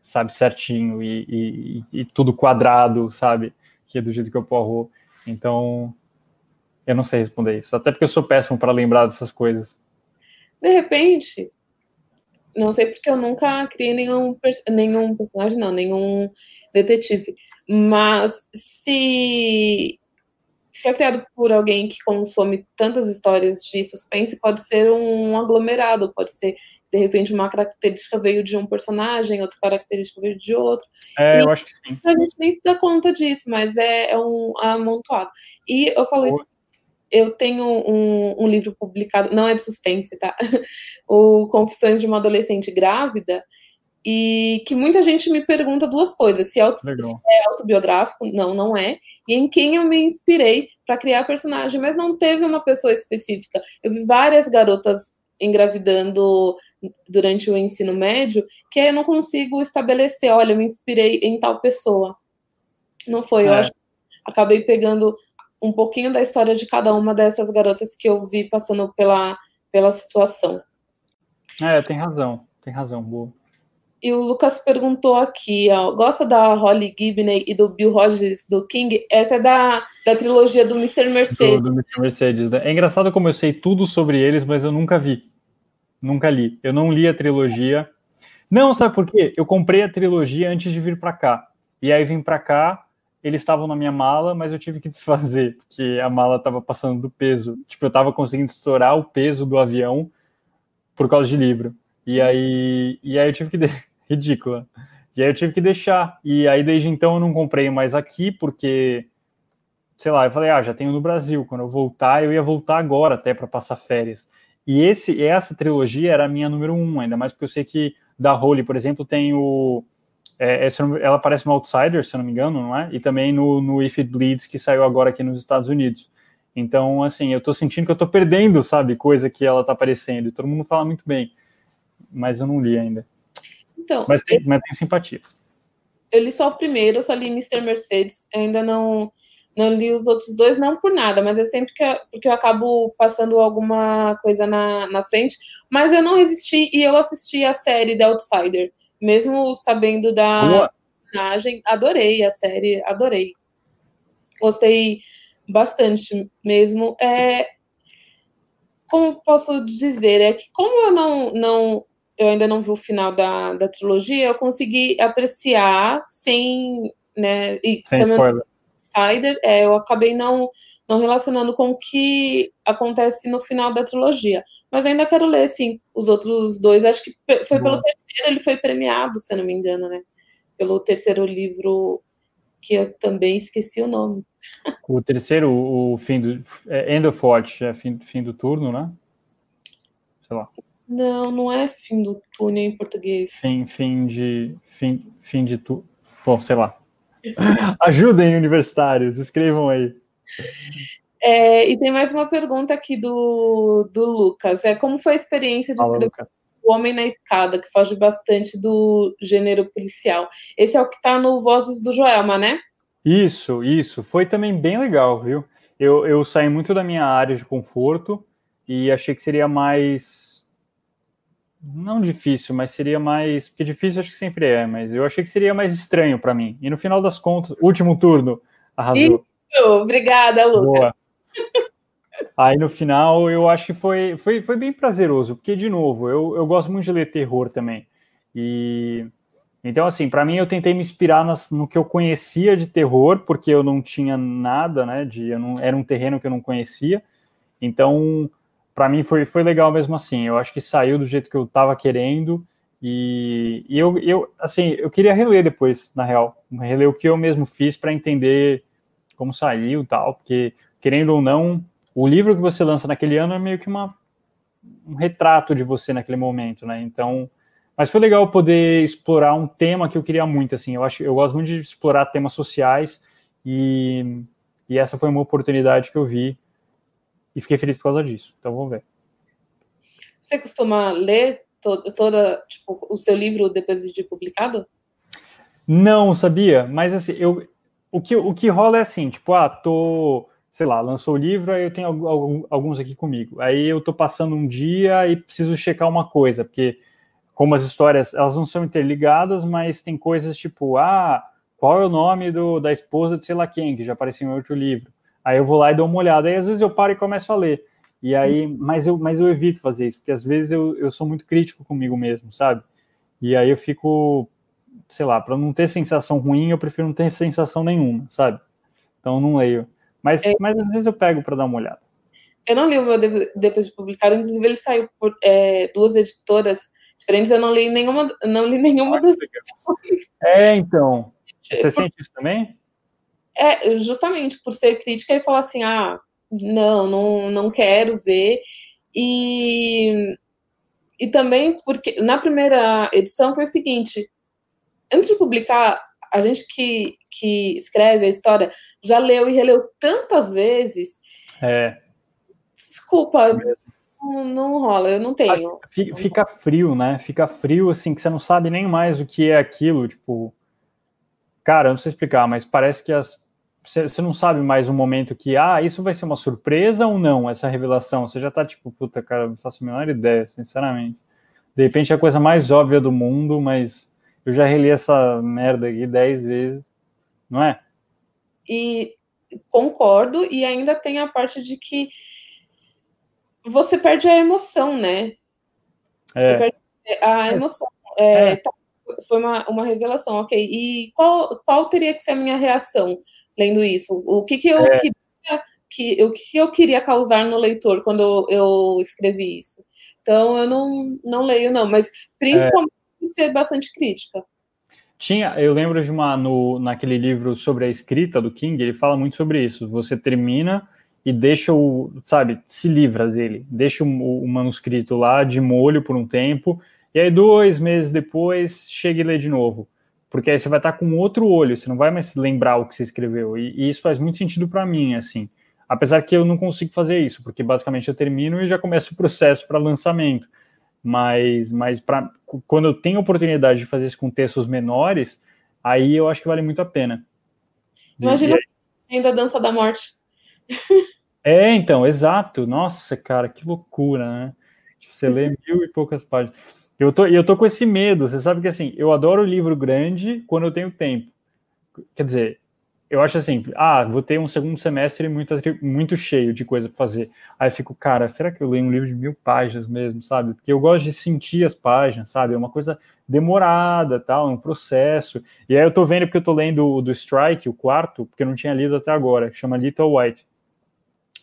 sabe, certinho e, e, e, tudo quadrado, sabe, que é do jeito que eu porro. Então, eu não sei responder isso, até porque eu sou péssimo para lembrar dessas coisas. De repente, não sei porque eu nunca criei nenhum, nenhum personagem, não, nenhum detetive, mas se se é criado por alguém que consome tantas histórias de suspense, pode ser um aglomerado, pode ser de repente uma característica veio de um personagem, outra característica veio de outro. É, e eu acho que sim. A gente nem se dá conta disso, mas é, é um amontoado. E eu falo isso, eu tenho um, um, livro publicado, não é de suspense, tá? (laughs) o Confissões de uma Adolescente Grávida, e que muita gente me pergunta duas coisas: se, é, auto, se é autobiográfico, não, não é, e em quem eu me inspirei para criar personagem, mas não teve uma pessoa específica. Eu vi várias garotas engravidando durante o ensino médio, que eu não consigo estabelecer, olha, eu me inspirei em tal pessoa. Não foi, é. eu acho. Acabei pegando um pouquinho da história de cada uma dessas garotas que eu vi passando pela, pela situação. É, tem razão, tem razão, boa. E o Lucas perguntou aqui, ó, gosta da Holly Gibney e do Bill Rogers do King? Essa é da, da trilogia do Mr. Mercedes. Do, do Mr. Mercedes, né? É engraçado como eu sei tudo sobre eles, mas eu nunca vi. Nunca li. Eu não li a trilogia. Não, sabe por quê? Eu comprei a trilogia antes de vir para cá. E aí vim para cá eles estavam na minha mala, mas eu tive que (laughs) desfazer, porque a mala estava passando do peso. Tipo, eu estava conseguindo estourar o peso do avião por causa de livro. E aí, e aí eu tive que. De... (laughs) Ridícula. E aí eu tive que deixar. E aí desde então eu não comprei mais aqui, porque, sei lá, eu falei, ah, já tenho no Brasil. Quando eu voltar, eu ia voltar agora até para passar férias. E esse, essa trilogia era a minha número um, ainda mais porque eu sei que da Holy, por exemplo, tem o é, ela aparece no Outsider, se eu não me engano, não é? E também no, no If It Bleeds, que saiu agora aqui nos Estados Unidos. Então, assim, eu tô sentindo que eu tô perdendo, sabe, coisa que ela tá aparecendo. E todo mundo fala muito bem. Mas eu não li ainda. Então, mas tem, eu, mas tem simpatia. Eu li só o primeiro, eu só li Mr. Mercedes. Eu ainda não, não li os outros dois, não por nada, mas é sempre que eu, porque eu acabo passando alguma coisa na, na frente. Mas eu não resisti e eu assisti a série The Outsider mesmo sabendo da personagem, adorei a série, adorei. Gostei bastante mesmo. É, como posso dizer, é que como eu não, não eu ainda não vi o final da, da trilogia, eu consegui apreciar sem, né, e sem também spoiler. Insider, é, eu acabei não não relacionando com o que acontece no final da trilogia. Mas ainda quero ler, sim, os outros dois. Acho que foi pelo terceiro, ele foi premiado, se eu não me engano, né? Pelo terceiro livro, que eu também esqueci o nome. O terceiro, o fim do. É End of Watch, é fim, fim do turno, né? Sei lá. Não, não é fim do turno em português. Fim, fim de. Fim, fim de tu. Bom, sei lá. (laughs) Ajudem, universitários, escrevam aí. É, e tem mais uma pergunta aqui do, do Lucas. É como foi a experiência de escrever O Homem na Escada, que foge bastante do gênero policial? Esse é o que está no Vozes do Joelma, né? Isso, isso. Foi também bem legal, viu? Eu, eu saí muito da minha área de conforto e achei que seria mais. Não difícil, mas seria mais. Porque difícil acho que sempre é, mas eu achei que seria mais estranho para mim. E no final das contas, último turno, arrasou. Obrigada, Luca. Boa. Aí no final eu acho que foi, foi, foi bem prazeroso, porque, de novo, eu, eu gosto muito de ler terror também. E então, assim, para mim eu tentei me inspirar nas, no que eu conhecia de terror, porque eu não tinha nada, né? De, não, era um terreno que eu não conhecia. Então, para mim foi, foi legal mesmo assim. Eu acho que saiu do jeito que eu estava querendo. E, e eu, eu, assim, eu queria reler depois, na real. Reler o que eu mesmo fiz para entender como saiu tal, porque, querendo ou não, o livro que você lança naquele ano é meio que uma, um retrato de você naquele momento, né? Então, mas foi legal poder explorar um tema que eu queria muito, assim, eu acho, eu gosto muito de explorar temas sociais e, e essa foi uma oportunidade que eu vi e fiquei feliz por causa disso. Então, vamos ver. Você costuma ler to toda, tipo, o seu livro depois de publicado? Não, sabia, mas assim, eu, o que, o que rola é assim, tipo, ah, tô, sei lá, lançou o livro, aí eu tenho alguns aqui comigo. Aí eu tô passando um dia e preciso checar uma coisa, porque como as histórias, elas não são interligadas, mas tem coisas tipo, ah, qual é o nome do, da esposa de sei lá quem, que já apareceu em outro livro. Aí eu vou lá e dou uma olhada, aí às vezes eu paro e começo a ler. E aí, mas eu, mas eu evito fazer isso, porque às vezes eu, eu sou muito crítico comigo mesmo, sabe? E aí eu fico sei lá, para não ter sensação ruim, eu prefiro não ter sensação nenhuma, sabe? Então não leio. Mas, é. mas às vezes eu pego para dar uma olhada. Eu não li o meu depois de publicado, inclusive ele saiu por é, duas editoras diferentes, eu não li nenhuma, não li nenhuma das (laughs) É, então. Você por, sente isso também? É, justamente por ser crítica e falar assim, ah, não, não, não quero ver. E, e também porque na primeira edição foi o seguinte, antes de publicar, a gente que, que escreve a história já leu e releu tantas vezes. É. Desculpa, é não, não, rola, eu não tenho. Fica, fica, frio, né? Fica frio, assim, que você não sabe nem mais o que é aquilo. Tipo, cara, eu não sei explicar, mas parece que as. Você, você não sabe mais o um momento que, ah, isso vai ser uma surpresa ou não, essa revelação. Você já tá tipo, puta, cara, não faço a menor ideia, sinceramente. De repente é a coisa mais óbvia do mundo, mas eu já reli essa merda aqui dez vezes, não é? E concordo, e ainda tem a parte de que você perde a emoção, né? É. Você perde a é. emoção. É, é. Tá, foi uma, uma revelação, ok. E qual, qual teria que ser a minha reação lendo isso? O que, que eu é. queria que, o que eu queria causar no leitor quando eu, eu escrevi isso? Então eu não, não leio, não, mas principalmente é. ser bastante crítica. Tinha, eu lembro de uma no, naquele livro sobre a escrita do King, ele fala muito sobre isso. Você termina e deixa o, sabe, se livra dele, deixa o, o manuscrito lá de molho por um tempo, e aí dois meses depois chega e lê de novo. Porque aí você vai estar com outro olho, você não vai mais lembrar o que você escreveu. E, e isso faz muito sentido para mim, assim. Apesar que eu não consigo fazer isso, porque basicamente eu termino e já começo o processo para lançamento. Mas, mas pra, quando eu tenho oportunidade de fazer isso com textos menores, aí eu acho que vale muito a pena. Imagina ainda a dança da morte. É, então, exato. Nossa, cara, que loucura, né? Tipo, você lê mil e poucas páginas. Eu tô, eu tô com esse medo. Você sabe que assim, eu adoro livro grande quando eu tenho tempo. Quer dizer, eu acho assim, ah, vou ter um segundo semestre muito, muito cheio de coisa para fazer. Aí eu fico, cara, será que eu leio um livro de mil páginas mesmo, sabe? Porque eu gosto de sentir as páginas, sabe? É uma coisa demorada, tal, é um processo. E aí eu tô vendo porque eu tô lendo o do Strike, o quarto, porque eu não tinha lido até agora, chama Little White.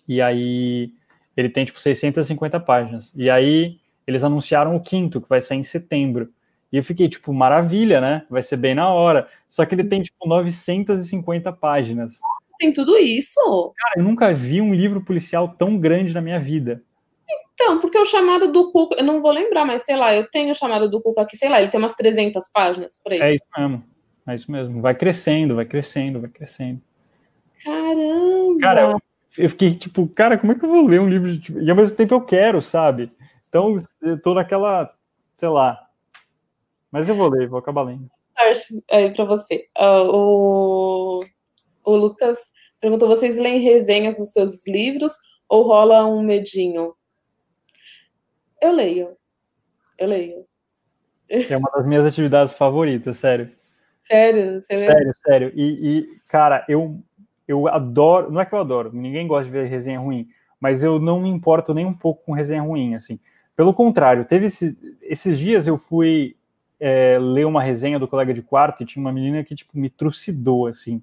E aí ele tem tipo 650 páginas. E aí eles anunciaram o quinto, que vai sair em setembro. E eu fiquei, tipo, maravilha, né? Vai ser bem na hora. Só que ele tem, tipo, 950 páginas. Tem tudo isso? Cara, eu nunca vi um livro policial tão grande na minha vida. Então, porque o chamado do Cuca, eu não vou lembrar, mas sei lá, eu tenho o chamado do Cuca aqui, sei lá, ele tem umas 300 páginas por aí. É isso mesmo. É isso mesmo. Vai crescendo, vai crescendo, vai crescendo. Caramba! Cara, eu, eu fiquei tipo, cara, como é que eu vou ler um livro de. Tipo... E ao mesmo tempo eu quero, sabe? Então, eu tô naquela, sei lá, mas eu vou ler, vou acabar lendo. Sorte aí pra você. Uh, o, o Lucas perguntou: vocês leem resenhas dos seus livros ou rola um medinho? Eu leio. Eu leio. É uma das minhas atividades favoritas, sério. Sério? sério, sério. E, e, cara, eu, eu adoro. Não é que eu adoro, ninguém gosta de ver resenha ruim, mas eu não me importo nem um pouco com resenha ruim, assim. Pelo contrário, teve esse, esses dias eu fui é, ler uma resenha do colega de quarto e tinha uma menina que tipo me trucidou assim.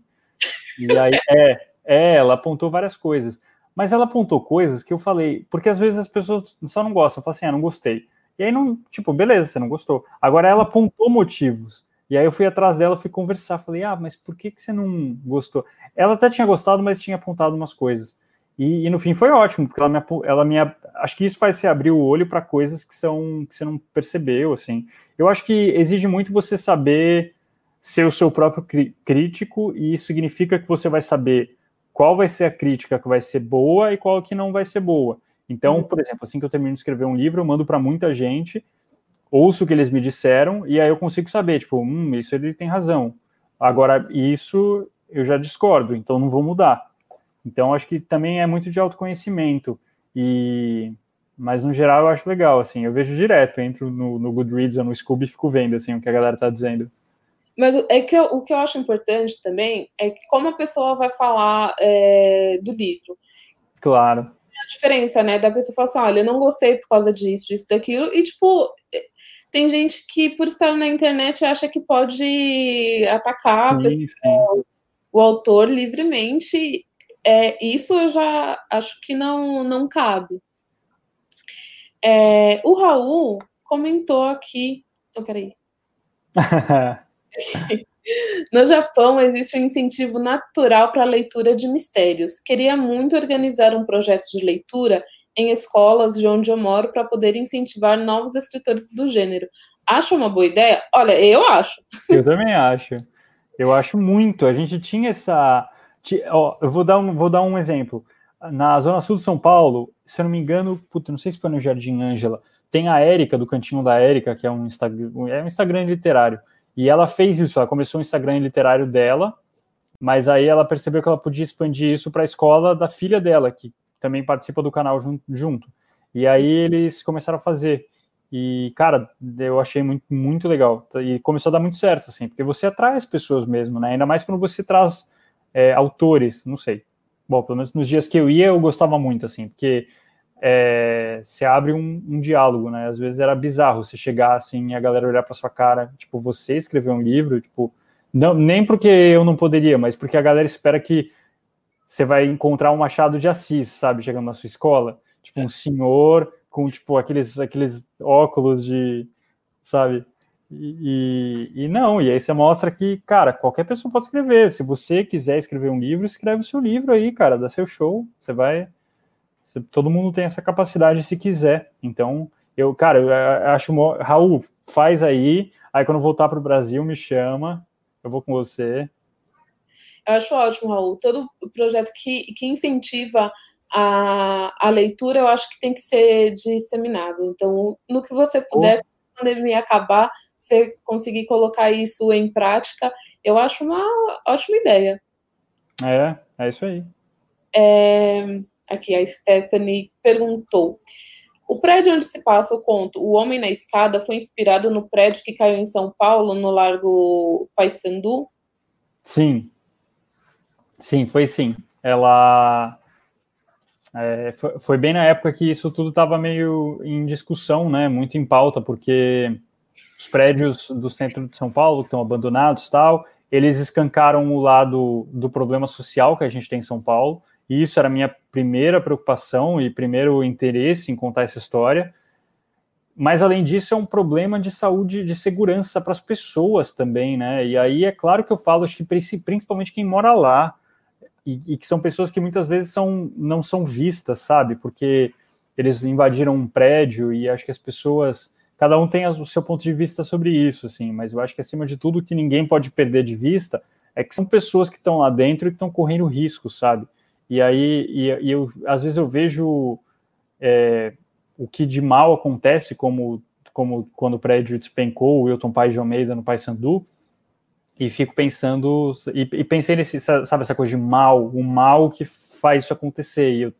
E aí é, é, ela apontou várias coisas, mas ela apontou coisas que eu falei, porque às vezes as pessoas só não gostam, falam assim, ah, não gostei. E aí não, tipo, beleza, você não gostou. Agora ela apontou motivos. E aí eu fui atrás dela, fui conversar, falei, ah, mas por que, que você não gostou? Ela até tinha gostado, mas tinha apontado umas coisas. E, e, no fim foi ótimo, porque ela me, ela me acho que isso faz você abrir o olho para coisas que são que você não percebeu, assim. Eu acho que exige muito você saber ser o seu próprio crítico e isso significa que você vai saber qual vai ser a crítica que vai ser boa e qual que não vai ser boa. Então, por exemplo, assim que eu termino de escrever um livro, eu mando para muita gente, ouço o que eles me disseram e aí eu consigo saber, tipo, hum, isso ele tem razão. Agora, isso eu já discordo, então não vou mudar. Então, acho que também é muito de autoconhecimento. E mas no geral eu acho legal, assim, eu vejo direto, entro no, no Goodreads ou no Scooby e fico vendo assim o que a galera tá dizendo. Mas é que eu, o que eu acho importante também é como a pessoa vai falar é, do livro. Claro. A diferença, né, da pessoa falar assim, olha, eu não gostei por causa disso, disso, daquilo, e tipo, tem gente que por estar na internet acha que pode atacar sim, pessoa, sim. o autor livremente, é, isso eu já acho que não, não cabe. É, o Raul comentou aqui. Oh, peraí. (laughs) no Japão existe um incentivo natural para a leitura de mistérios. Queria muito organizar um projeto de leitura em escolas de onde eu moro para poder incentivar novos escritores do gênero. Acha uma boa ideia? Olha, eu acho. Eu também acho. Eu acho muito. A gente tinha essa Ó, eu vou dar, um, vou dar um exemplo. Na Zona Sul de São Paulo, se eu não me engano, puta, não sei se foi no Jardim Ângela, tem a Érica, do Cantinho da Érica, que é um, Instagram, é um Instagram literário. E ela fez isso, ela começou o Instagram literário dela, mas aí ela percebeu que ela podia expandir isso para a escola da filha dela, que também participa do canal junto. E aí eles começaram a fazer. E, cara, eu achei muito, muito legal. E começou a dar muito certo, assim, porque você atrai as pessoas mesmo, né? Ainda mais quando você traz é, autores, não sei. Bom, pelo menos nos dias que eu ia, eu gostava muito, assim, porque é, você abre um, um, diálogo, né? Às vezes era bizarro você chegar assim e a galera olhar para sua cara, tipo, você escreveu um livro, tipo, não, nem porque eu não poderia, mas porque a galera espera que você vai encontrar um Machado de Assis, sabe, chegando na sua escola, tipo um senhor com tipo aqueles aqueles óculos de, sabe? E, e, e, não, e aí você mostra que, cara, qualquer pessoa pode escrever. Se você quiser escrever um livro, escreve o seu livro aí, cara, dá seu show. Você vai. Você, todo mundo tem essa capacidade se quiser. Então, eu, cara, eu acho. Raul, faz aí. Aí quando voltar para o Brasil, me chama. Eu vou com você. Eu acho ótimo, Raul. Todo projeto que, que incentiva a, a leitura, eu acho que tem que ser disseminado. Então, no que você puder, oh. quando a pandemia acabar, você conseguir colocar isso em prática, eu acho uma ótima ideia. É, é isso aí. É, aqui, a Stephanie perguntou. O prédio onde se passa o conto, O Homem na Escada, foi inspirado no prédio que caiu em São Paulo, no Largo Paissandu? Sim. Sim, foi sim. Ela. É, foi, foi, bem na época que isso tudo estava meio em discussão, né? Muito em pauta, porque os prédios do centro de São Paulo que estão abandonados tal, eles escancaram o lado do problema social que a gente tem em São Paulo, e isso era a minha primeira preocupação e primeiro interesse em contar essa história. Mas além disso, é um problema de saúde, de segurança para as pessoas também, né? E aí é claro que eu falo, acho que principalmente quem mora lá, e, e que são pessoas que muitas vezes são, não são vistas, sabe? Porque eles invadiram um prédio e acho que as pessoas cada um tem o seu ponto de vista sobre isso, assim, mas eu acho que acima de tudo o que ninguém pode perder de vista é que são pessoas que estão lá dentro e que estão correndo risco, sabe? E aí, e, e eu, às vezes eu vejo é, o que de mal acontece, como, como quando o prédio despencou, o Wilton Paz de Almeida no Paysandu, e fico pensando, e, e, pensei nesse, sabe, essa coisa de mal, o mal que faz isso acontecer, e eu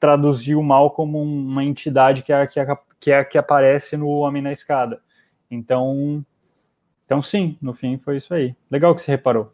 traduzi o mal como uma entidade que é, que é que é a que aparece no Homem na Escada. Então, então sim, no fim foi isso aí. Legal que você reparou.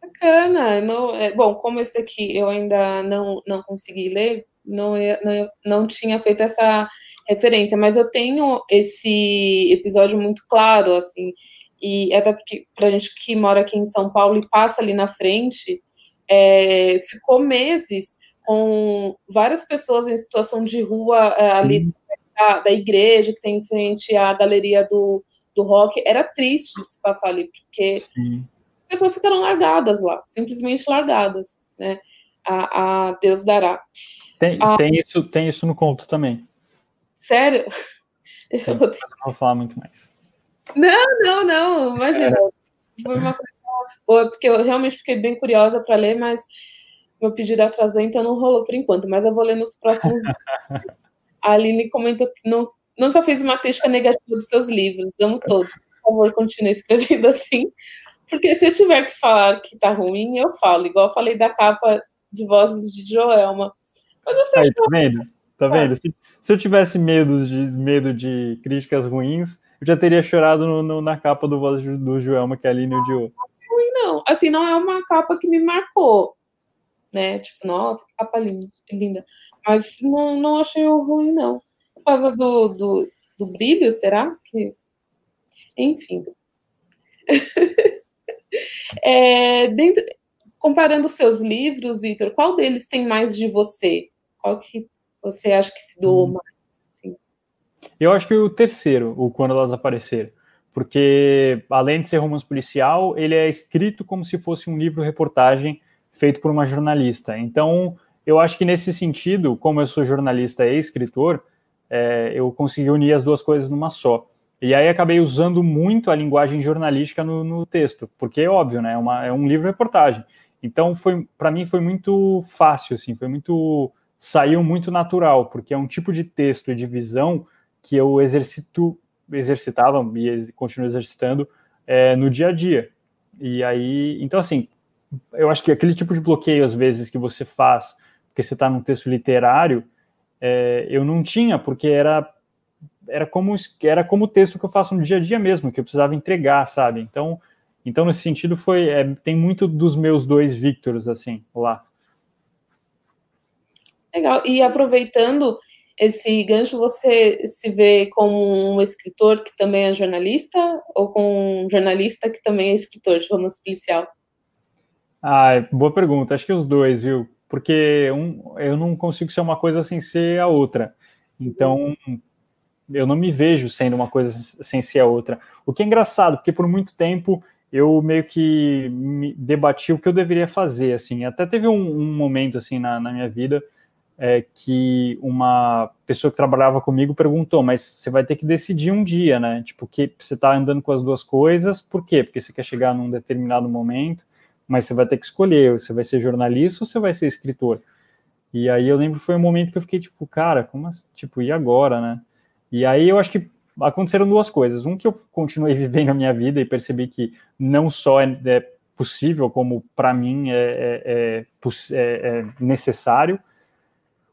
Bacana. Não, é, bom, como esse daqui eu ainda não, não consegui ler, não, não, não tinha feito essa referência, mas eu tenho esse episódio muito claro, assim, e até porque pra gente que mora aqui em São Paulo e passa ali na frente, é, ficou meses com várias pessoas em situação de rua é, ali da, da igreja que tem em frente à galeria do, do rock, era triste de se passar ali, porque Sim. pessoas ficaram largadas lá, simplesmente largadas, né? A, a Deus dará. Tem, a, tem, isso, tem isso no conto também. Sério? (laughs) Eu vou, ter... não vou falar muito mais. Não, não, não, imagina. É. Foi uma coisa boa, porque eu realmente fiquei bem curiosa para ler, mas meu pedido atrasou, então não rolou por enquanto. Mas eu vou ler nos próximos (laughs) A Aline comentou que não, nunca fez uma crítica negativa dos seus livros. Amo todos. Por favor, continue escrevendo (laughs) assim. Porque se eu tiver que falar que tá ruim, eu falo. Igual eu falei da capa de Vozes de Joelma. Mas você Aí, tá vendo? Tá vendo? Se, se, eu tivesse medo de, medo de críticas ruins, eu já teria chorado no, no, na capa do Vozes do Joelma que a Aline odiou. Não, ruim, não. Assim, não é uma capa que me marcou. Né? Tipo, nossa, que capa linda. linda. Mas não, não achei ruim, não. Por causa do, do, do brilho, será? Que... Enfim. (laughs) é, dentro, comparando os seus livros, Vitor, qual deles tem mais de você? Qual que você acha que se doou hum. mais? Assim? Eu acho que o terceiro, o Quando Elas Apareceram. Porque, além de ser romance policial, ele é escrito como se fosse um livro-reportagem feito por uma jornalista. Então, eu acho que nesse sentido, como eu sou jornalista e escritor, é, eu consegui unir as duas coisas numa só. E aí acabei usando muito a linguagem jornalística no, no texto, porque é óbvio, né? É, uma, é um livro-reportagem. Então, foi para mim foi muito fácil, assim, foi muito saiu muito natural, porque é um tipo de texto e de visão que eu exercito, exercitava e continuo exercitando é, no dia a dia. E aí, então assim, eu acho que aquele tipo de bloqueio às vezes que você faz porque você está num texto literário, é, eu não tinha, porque era era como era como o texto que eu faço no dia a dia mesmo, que eu precisava entregar, sabe? Então, então nesse sentido foi é, tem muito dos meus dois Victors assim lá. Legal. E aproveitando esse gancho, você se vê como um escritor que também é jornalista ou com um jornalista que também é escritor de romance policial? Ah, boa pergunta. Acho que os dois, viu? Porque um, eu não consigo ser uma coisa sem ser a outra. Então, eu não me vejo sendo uma coisa sem ser a outra. O que é engraçado, porque por muito tempo eu meio que me debati o que eu deveria fazer, assim. Até teve um, um momento, assim, na, na minha vida é, que uma pessoa que trabalhava comigo perguntou, mas você vai ter que decidir um dia, né? Tipo, que você está andando com as duas coisas, por quê? Porque você quer chegar num determinado momento, mas você vai ter que escolher, você vai ser jornalista ou você vai ser escritor? E aí eu lembro que foi um momento que eu fiquei tipo, cara, como assim? Tipo, e agora, né? E aí eu acho que aconteceram duas coisas. Um que eu continuei (laughs) vivendo a minha vida e percebi que não só é, é possível, como para mim é, é, é, é necessário,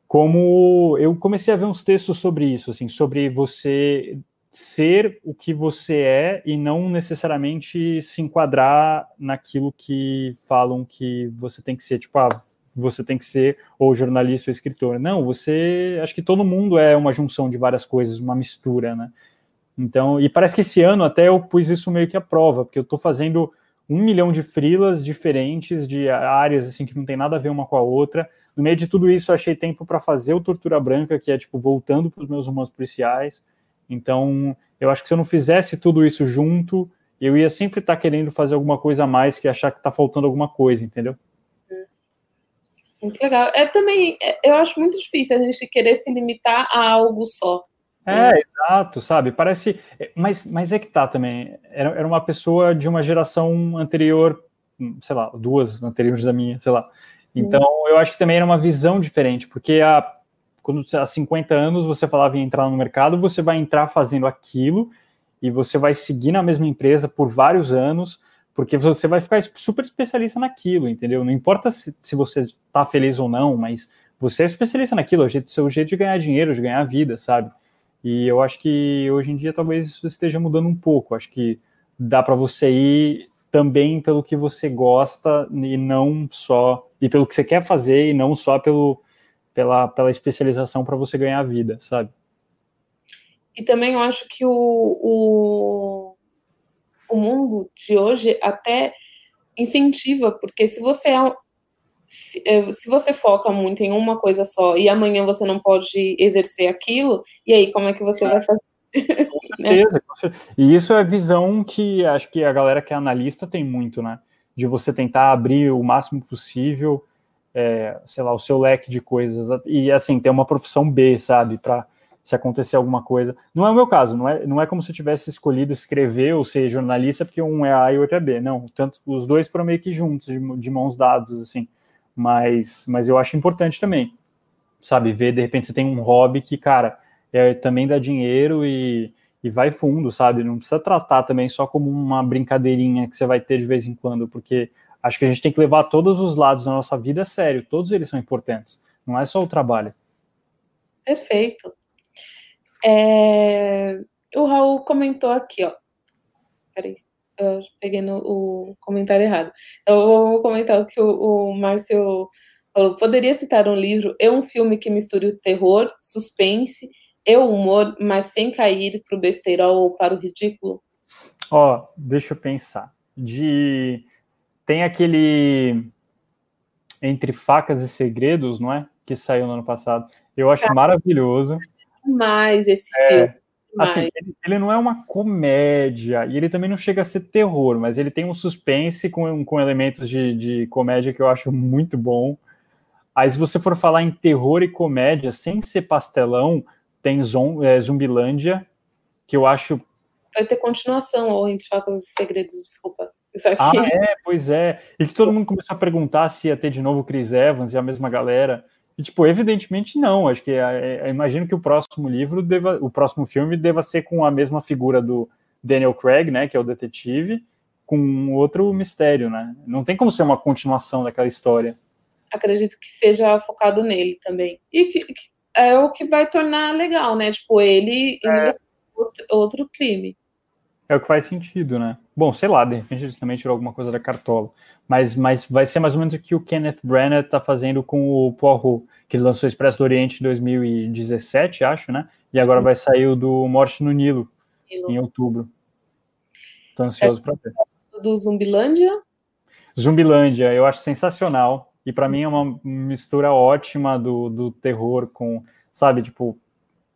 como eu comecei a ver uns textos sobre isso, assim, sobre você ser o que você é e não necessariamente se enquadrar naquilo que falam que você tem que ser, tipo, ah, você tem que ser ou jornalista ou escritor. Não, você, acho que todo mundo é uma junção de várias coisas, uma mistura, né? Então, e parece que esse ano até eu pus isso meio que à prova, porque eu estou fazendo um milhão de frilas diferentes de áreas assim que não tem nada a ver uma com a outra no meio de tudo isso, eu achei tempo para fazer o Tortura Branca, que é tipo voltando para os meus romances policiais. Então, eu acho que se eu não fizesse tudo isso junto, eu ia sempre estar tá querendo fazer alguma coisa a mais que achar que está faltando alguma coisa, entendeu? Muito legal. É também, é, eu acho muito difícil a gente querer se limitar a algo só. É, né? exato, sabe? Parece. Mas, mas é que tá também. Era, era uma pessoa de uma geração anterior, sei lá, duas anteriores da minha, sei lá. Então, eu acho que também era uma visão diferente, porque há, quando, há 50 anos você falava em entrar no mercado, você vai entrar fazendo aquilo e você vai seguir na mesma empresa por vários anos, porque você vai ficar super especialista naquilo, entendeu? Não importa se, se você está feliz ou não, mas você é especialista naquilo, é o jeito, seu jeito de ganhar dinheiro, de ganhar vida, sabe? E eu acho que hoje em dia talvez isso esteja mudando um pouco. Acho que dá para você ir também pelo que você gosta e não só e pelo que você quer fazer e não só pelo pela, pela especialização para você ganhar vida, sabe? E também eu acho que o, o, o mundo de hoje até incentiva, porque se você é se, é, se, você foca muito em uma coisa só e amanhã você não pode exercer aquilo, e aí como é que você é. vai fazer? Com (laughs) certeza, com certeza. E isso é visão que acho que a galera que é analista tem muito, né? De você tentar abrir o máximo possível, é, sei lá, o seu leque de coisas. E assim, ter uma profissão B, sabe? Para se acontecer alguma coisa. Não é o meu caso, não é, não é como se eu tivesse escolhido escrever ou ser jornalista, porque um é A e o outro é B. Não, tanto os dois foram meio que juntos, de, de mãos dadas, assim. Mas, mas eu acho importante também, sabe? Ver, de repente, você tem um hobby que, cara é, também dá dinheiro e, e vai fundo, sabe? Não precisa tratar também só como uma brincadeirinha que você vai ter de vez em quando, porque acho que a gente tem que levar todos os lados da nossa vida a sério, todos eles são importantes, não é só o trabalho. Perfeito. É... O Raul comentou aqui, ó. Peraí, eu peguei no, o comentário errado. Eu vou comentar o que o, o Márcio falou. Poderia citar um livro e um filme que misture o terror, suspense e o humor, mas sem cair para o besteirol ou para o ridículo? Ó, deixa eu pensar. De tem aquele Entre Facas e Segredos, não é? Que saiu no ano passado. Eu acho maravilhoso. Mais esse é, filme. Assim, ele, ele, não é uma comédia e ele também não chega a ser terror, mas ele tem um suspense com, com elementos de, de comédia que eu acho muito bom. Aí, se você for falar em terror e comédia sem ser pastelão, tem Zom, é, Zumbilândia, que eu acho. Vai ter continuação, ou Entre Facas e Segredos, desculpa. Ah, é, pois é. E que todo mundo começou a perguntar se ia ter de novo Chris Evans e a mesma galera. E, tipo, evidentemente não. Acho que é, é, imagino que o próximo livro, deva, o próximo filme, deva ser com a mesma figura do Daniel Craig, né, que é o detetive, com outro mistério, né? Não tem como ser uma continuação daquela história. Acredito que seja focado nele também. E que, que é o que vai tornar legal, né? Tipo, ele é. outro crime. É o que faz sentido, né? Bom, sei lá, de repente eles também tirou alguma coisa da cartola. Mas, mas vai ser mais ou menos o que o Kenneth Branagh está fazendo com o Poirot, que ele lançou Expresso do Oriente em 2017, acho, né? E agora vai sair o do Morte no Nilo, Nilo. em outubro. Estou ansioso é, para ver. Do Zumbilândia? Zumbilândia, eu acho sensacional. E para mim é uma mistura ótima do, do terror com, sabe, tipo,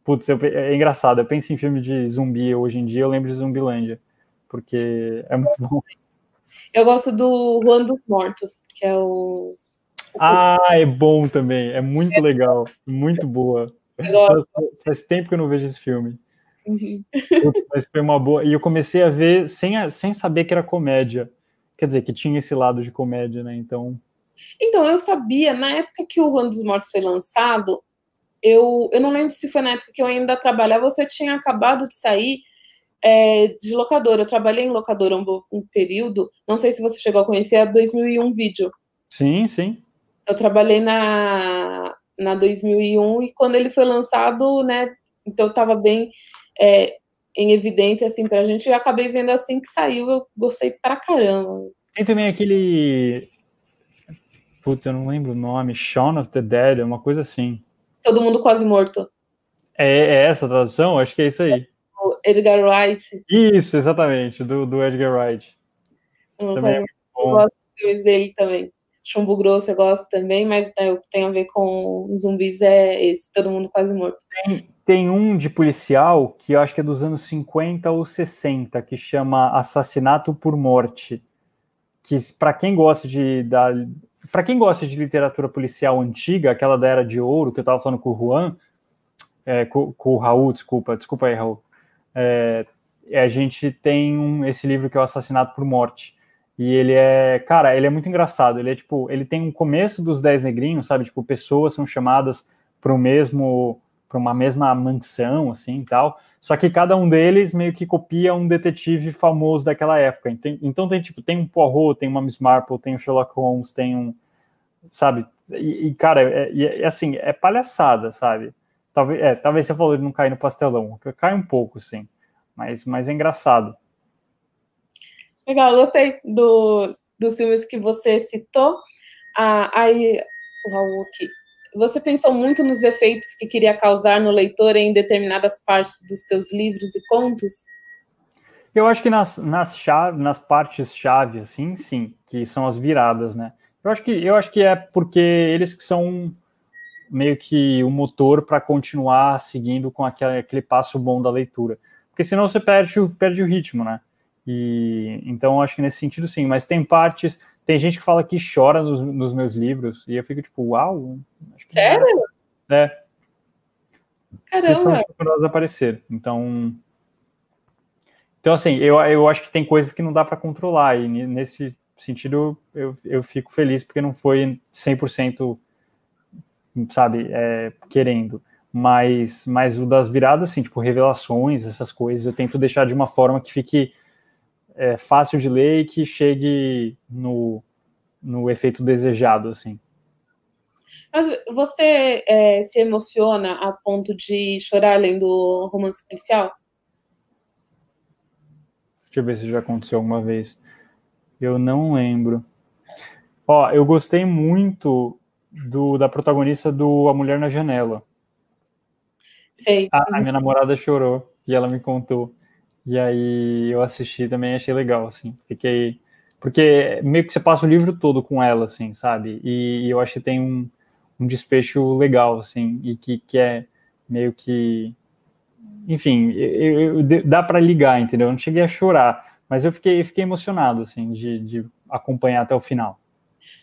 putz, eu, é engraçado. Eu penso em filme de zumbi hoje em dia, eu lembro de Zumbilândia, porque é muito bom. Eu gosto do Juan dos Mortos, que é o. Ah, é bom também. É muito legal. Muito boa. Faz, faz, tempo que eu não vejo esse filme. Uhum. Mas foi uma boa. E eu comecei a ver sem, sem saber que era comédia. Quer dizer, que tinha esse lado de comédia, né? Então. Então, eu sabia, na época que o Juan dos Mortos foi lançado, eu, eu não lembro se foi na época que eu ainda trabalhava, você tinha acabado de sair é, de locadora. Eu trabalhei em locadora um, um, período, não sei se você chegou a conhecer a 2001 Vídeo. Sim, sim. Eu trabalhei na, na 2001 e quando ele foi lançado, né, então eu tava bem é, em evidência, assim, pra gente, e acabei vendo assim que saiu, eu gostei pra caramba. Tem também aquele. Putz, eu não lembro o nome, Shaun of the Dead, uma coisa assim. Todo mundo quase morto. É, é essa a tradução? Acho que é isso aí. Edgar Wright. Isso, exatamente, do, do Edgar Wright. também é. Eu gosto dos filmes dele também. Chumbo Grosso eu gosto também, mas o que tem a ver com zumbis é esse, todo mundo quase morto. Tem, tem um de policial que eu acho que é dos anos 50 ou 60, que chama Assassinato por Morte. Que para quem gosta de da, para quem gosta de literatura policial antiga, aquela da era de ouro que eu estava falando com o Juan, é, com, com, o Raul, desculpa, desculpa aí, Raul. É, a gente tem um, esse livro que é o Assassinato por Morte e ele é, cara, ele é muito engraçado. Ele é tipo, ele tem um começo dos Dez Negrinhos, sabe? Tipo, pessoas são chamadas para o mesmo, para uma mesma mansão, assim, e tal. Só que cada um deles meio que copia um detetive famoso daquela época. Então tem tipo, tem um Poirot, tem uma Miss Marple, tem um Sherlock Holmes, tem um, sabe? E, e cara, é, é, é, assim, é palhaçada, sabe? Talvez, é, talvez você falou de não cair no pastelão, cai um pouco, sim, mas, mas é engraçado. Legal, gostei do, dos filmes que você citou. Ah, aí, Raul, aqui. Você pensou muito nos efeitos que queria causar no leitor em determinadas partes dos teus livros e contos? Eu acho que nas, nas, chave, nas partes-chave, assim, sim, que são as viradas, né? Eu acho que, eu acho que é porque eles que são meio que o motor para continuar seguindo com aquele, aquele passo bom da leitura. Porque senão você perde, perde o ritmo, né? E então acho que nesse sentido sim, mas tem partes, tem gente que fala que chora nos, nos meus livros e eu fico tipo, uau, sério? É. Caramba. Quando elas aparecer. Então, então assim, eu, eu acho que tem coisas que não dá para controlar e nesse sentido eu, eu fico feliz porque não foi 100% sabe, é, querendo. Mas, mas o das viradas, assim, tipo, revelações, essas coisas, eu tento deixar de uma forma que fique é, fácil de ler e que chegue no, no efeito desejado, assim. Mas você é, se emociona a ponto de chorar lendo romance policial? Deixa eu ver se já aconteceu alguma vez. Eu não lembro. Ó, eu gostei muito do, da protagonista do A Mulher na Janela. Sei. A, a minha namorada chorou e ela me contou. E aí eu assisti também achei legal, assim. Fiquei. Porque meio que você passa o livro todo com ela, assim, sabe? E, e eu acho que tem um, um desfecho legal, assim, e que, que é meio que. Enfim, eu, eu, dá para ligar, entendeu? Eu não cheguei a chorar, mas eu fiquei, fiquei emocionado, assim, de, de acompanhar até o final.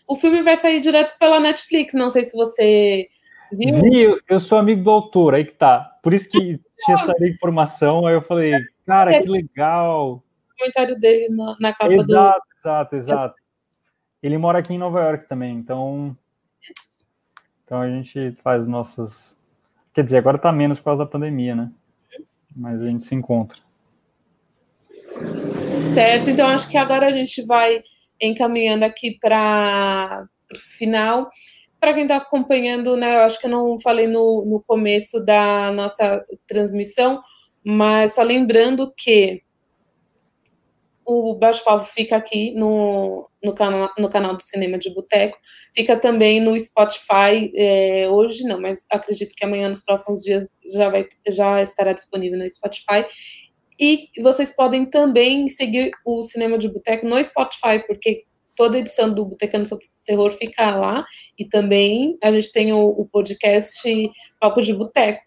O filme vai sair direto pela Netflix, não sei se você viu. Vi, eu sou amigo do autor, aí que tá. Por isso que tinha essa informação, aí eu falei, Cara, que legal! O comentário dele na, na capa exato, do. Exato, exato, exato. Ele mora aqui em Nova York também, então. Então a gente faz nossas. Quer dizer, agora tá menos por causa da pandemia, né? Mas a gente se encontra. Certo, então acho que agora a gente vai encaminhando aqui para o final. Para quem está acompanhando, né, eu acho que eu não falei no, no começo da nossa transmissão, mas só lembrando que o bate-papo fica aqui no, no, canal, no canal do Cinema de Boteco, fica também no Spotify, é, hoje não, mas acredito que amanhã, nos próximos dias, já, vai, já estará disponível no Spotify. E vocês podem também seguir o Cinema de Boteco no Spotify, porque toda edição do Botecano sobre Terror fica lá, e também a gente tem o, o podcast Papo de Boteco.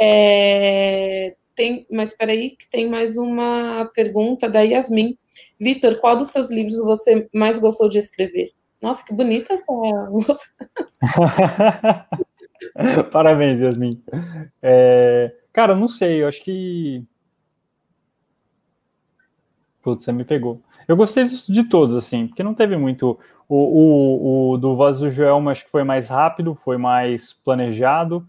É, tem, mas peraí, que tem mais uma pergunta da Yasmin. Vitor, qual dos seus livros você mais gostou de escrever? Nossa, que bonita essa moça. (laughs) (laughs) Parabéns, Yasmin. É, cara, não sei, eu acho que. Putz, você me pegou. Eu gostei de todos, assim, porque não teve muito. O, o, o do Voz do Joelma acho que foi mais rápido, foi mais planejado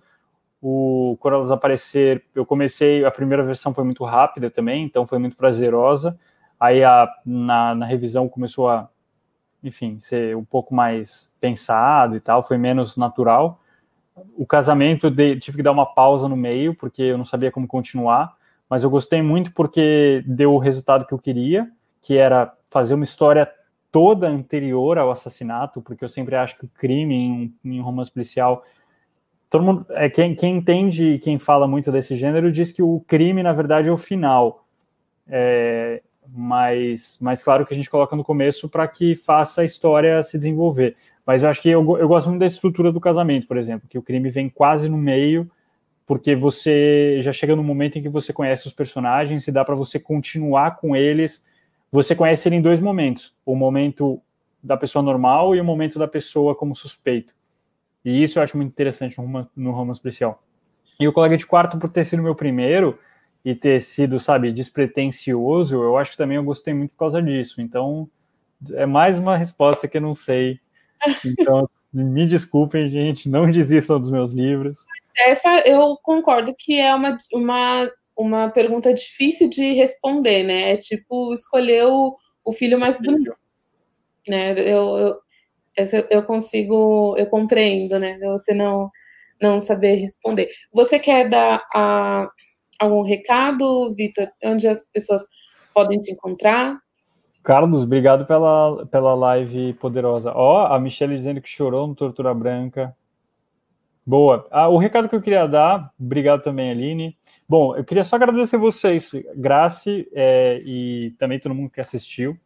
o Corolas Aparecer, eu comecei, a primeira versão foi muito rápida também, então foi muito prazerosa. Aí a, na, na revisão começou a, enfim, ser um pouco mais pensado e tal, foi menos natural. O casamento, de, tive que dar uma pausa no meio, porque eu não sabia como continuar, mas eu gostei muito porque deu o resultado que eu queria, que era fazer uma história toda anterior ao assassinato, porque eu sempre acho que o crime em, em um romance policial todo mundo, é quem, quem entende, quem fala muito desse gênero diz que o crime na verdade é o final. É, mas, mas claro que a gente coloca no começo para que faça a história se desenvolver. Mas eu acho que eu, eu gosto muito da estrutura do casamento, por exemplo, que o crime vem quase no meio, porque você já chega no momento em que você conhece os personagens e dá para você continuar com eles. Você conhece ele em dois momentos: o momento da pessoa normal e o momento da pessoa como suspeito. E isso eu acho muito interessante no, no romance policial. E o colega de quarto, por ter sido meu primeiro e ter sido, sabe, despretensioso, eu acho que também eu gostei muito por causa disso. Então, é mais uma resposta que eu não sei. Então, (laughs) me desculpem, gente, não desistam dos meus livros. Essa eu concordo que é uma, uma, uma pergunta difícil de responder, né? É tipo escolher o, o filho mais bonito. Né? Eu, eu, eu consigo, eu compreendo, né? Você não, não saber responder. Você quer dar a, algum recado, Vitor, onde as pessoas podem te encontrar? Carlos, obrigado pela, pela live poderosa. Ó, oh, a Michelle dizendo que chorou no Tortura Branca. Boa. Ah, o recado que eu queria dar, obrigado também, Aline. Bom, eu queria só agradecer vocês, Grace, é, e também todo mundo que assistiu.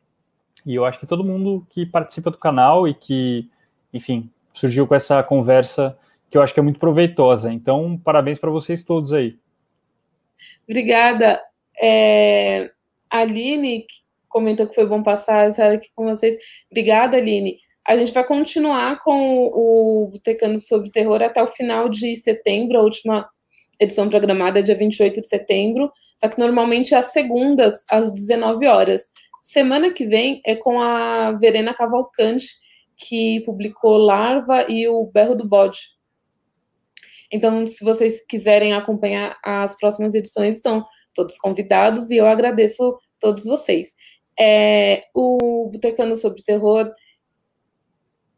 E eu acho que todo mundo que participa do canal e que, enfim, surgiu com essa conversa que eu acho que é muito proveitosa. Então, parabéns para vocês todos aí. Obrigada. É, Aline comentou que foi bom passar essa aqui com vocês. Obrigada, Aline. A gente vai continuar com o Botecando sobre Terror até o final de setembro, a última edição programada é dia 28 de setembro, só que normalmente às segundas, às 19 horas. Semana que vem é com a Verena Cavalcante, que publicou Larva e o Berro do Bode. Então, se vocês quiserem acompanhar as próximas edições, estão todos convidados e eu agradeço todos vocês. É, o Botecando sobre Terror.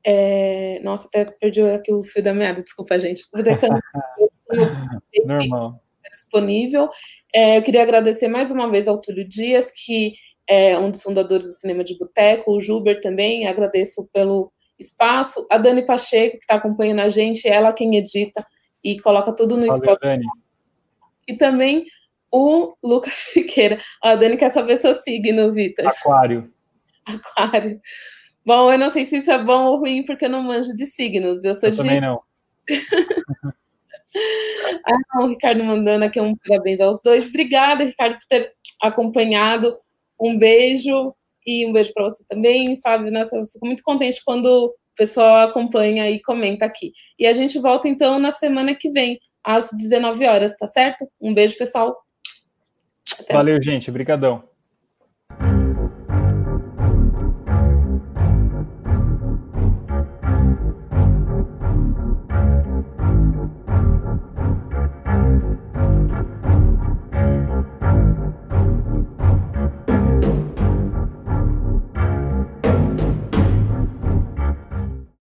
É, nossa, até perdi aqui o fio da meada, desculpa, gente. O (laughs) Normal. Disponível. É, eu queria agradecer mais uma vez ao Túlio Dias, que é um dos fundadores do Cinema de Boteco, o Juber também, agradeço pelo espaço, a Dani Pacheco, que está acompanhando a gente, ela quem edita e coloca tudo no Spotify. E também o Lucas (laughs) Siqueira. A Dani quer saber seu signo, Vitor. Aquário. Aquário. Bom, eu não sei se isso é bom ou ruim, porque eu não manjo de signos. Eu sou eu de. Também não. (laughs) ah, o Ricardo mandando aqui um parabéns aos dois. Obrigada, Ricardo, por ter acompanhado. Um beijo e um beijo para você também, Fábio. Nossa, eu fico muito contente quando o pessoal acompanha e comenta aqui. E a gente volta então na semana que vem, às 19 horas, tá certo? Um beijo, pessoal. Até Valeu, gente. Obrigadão.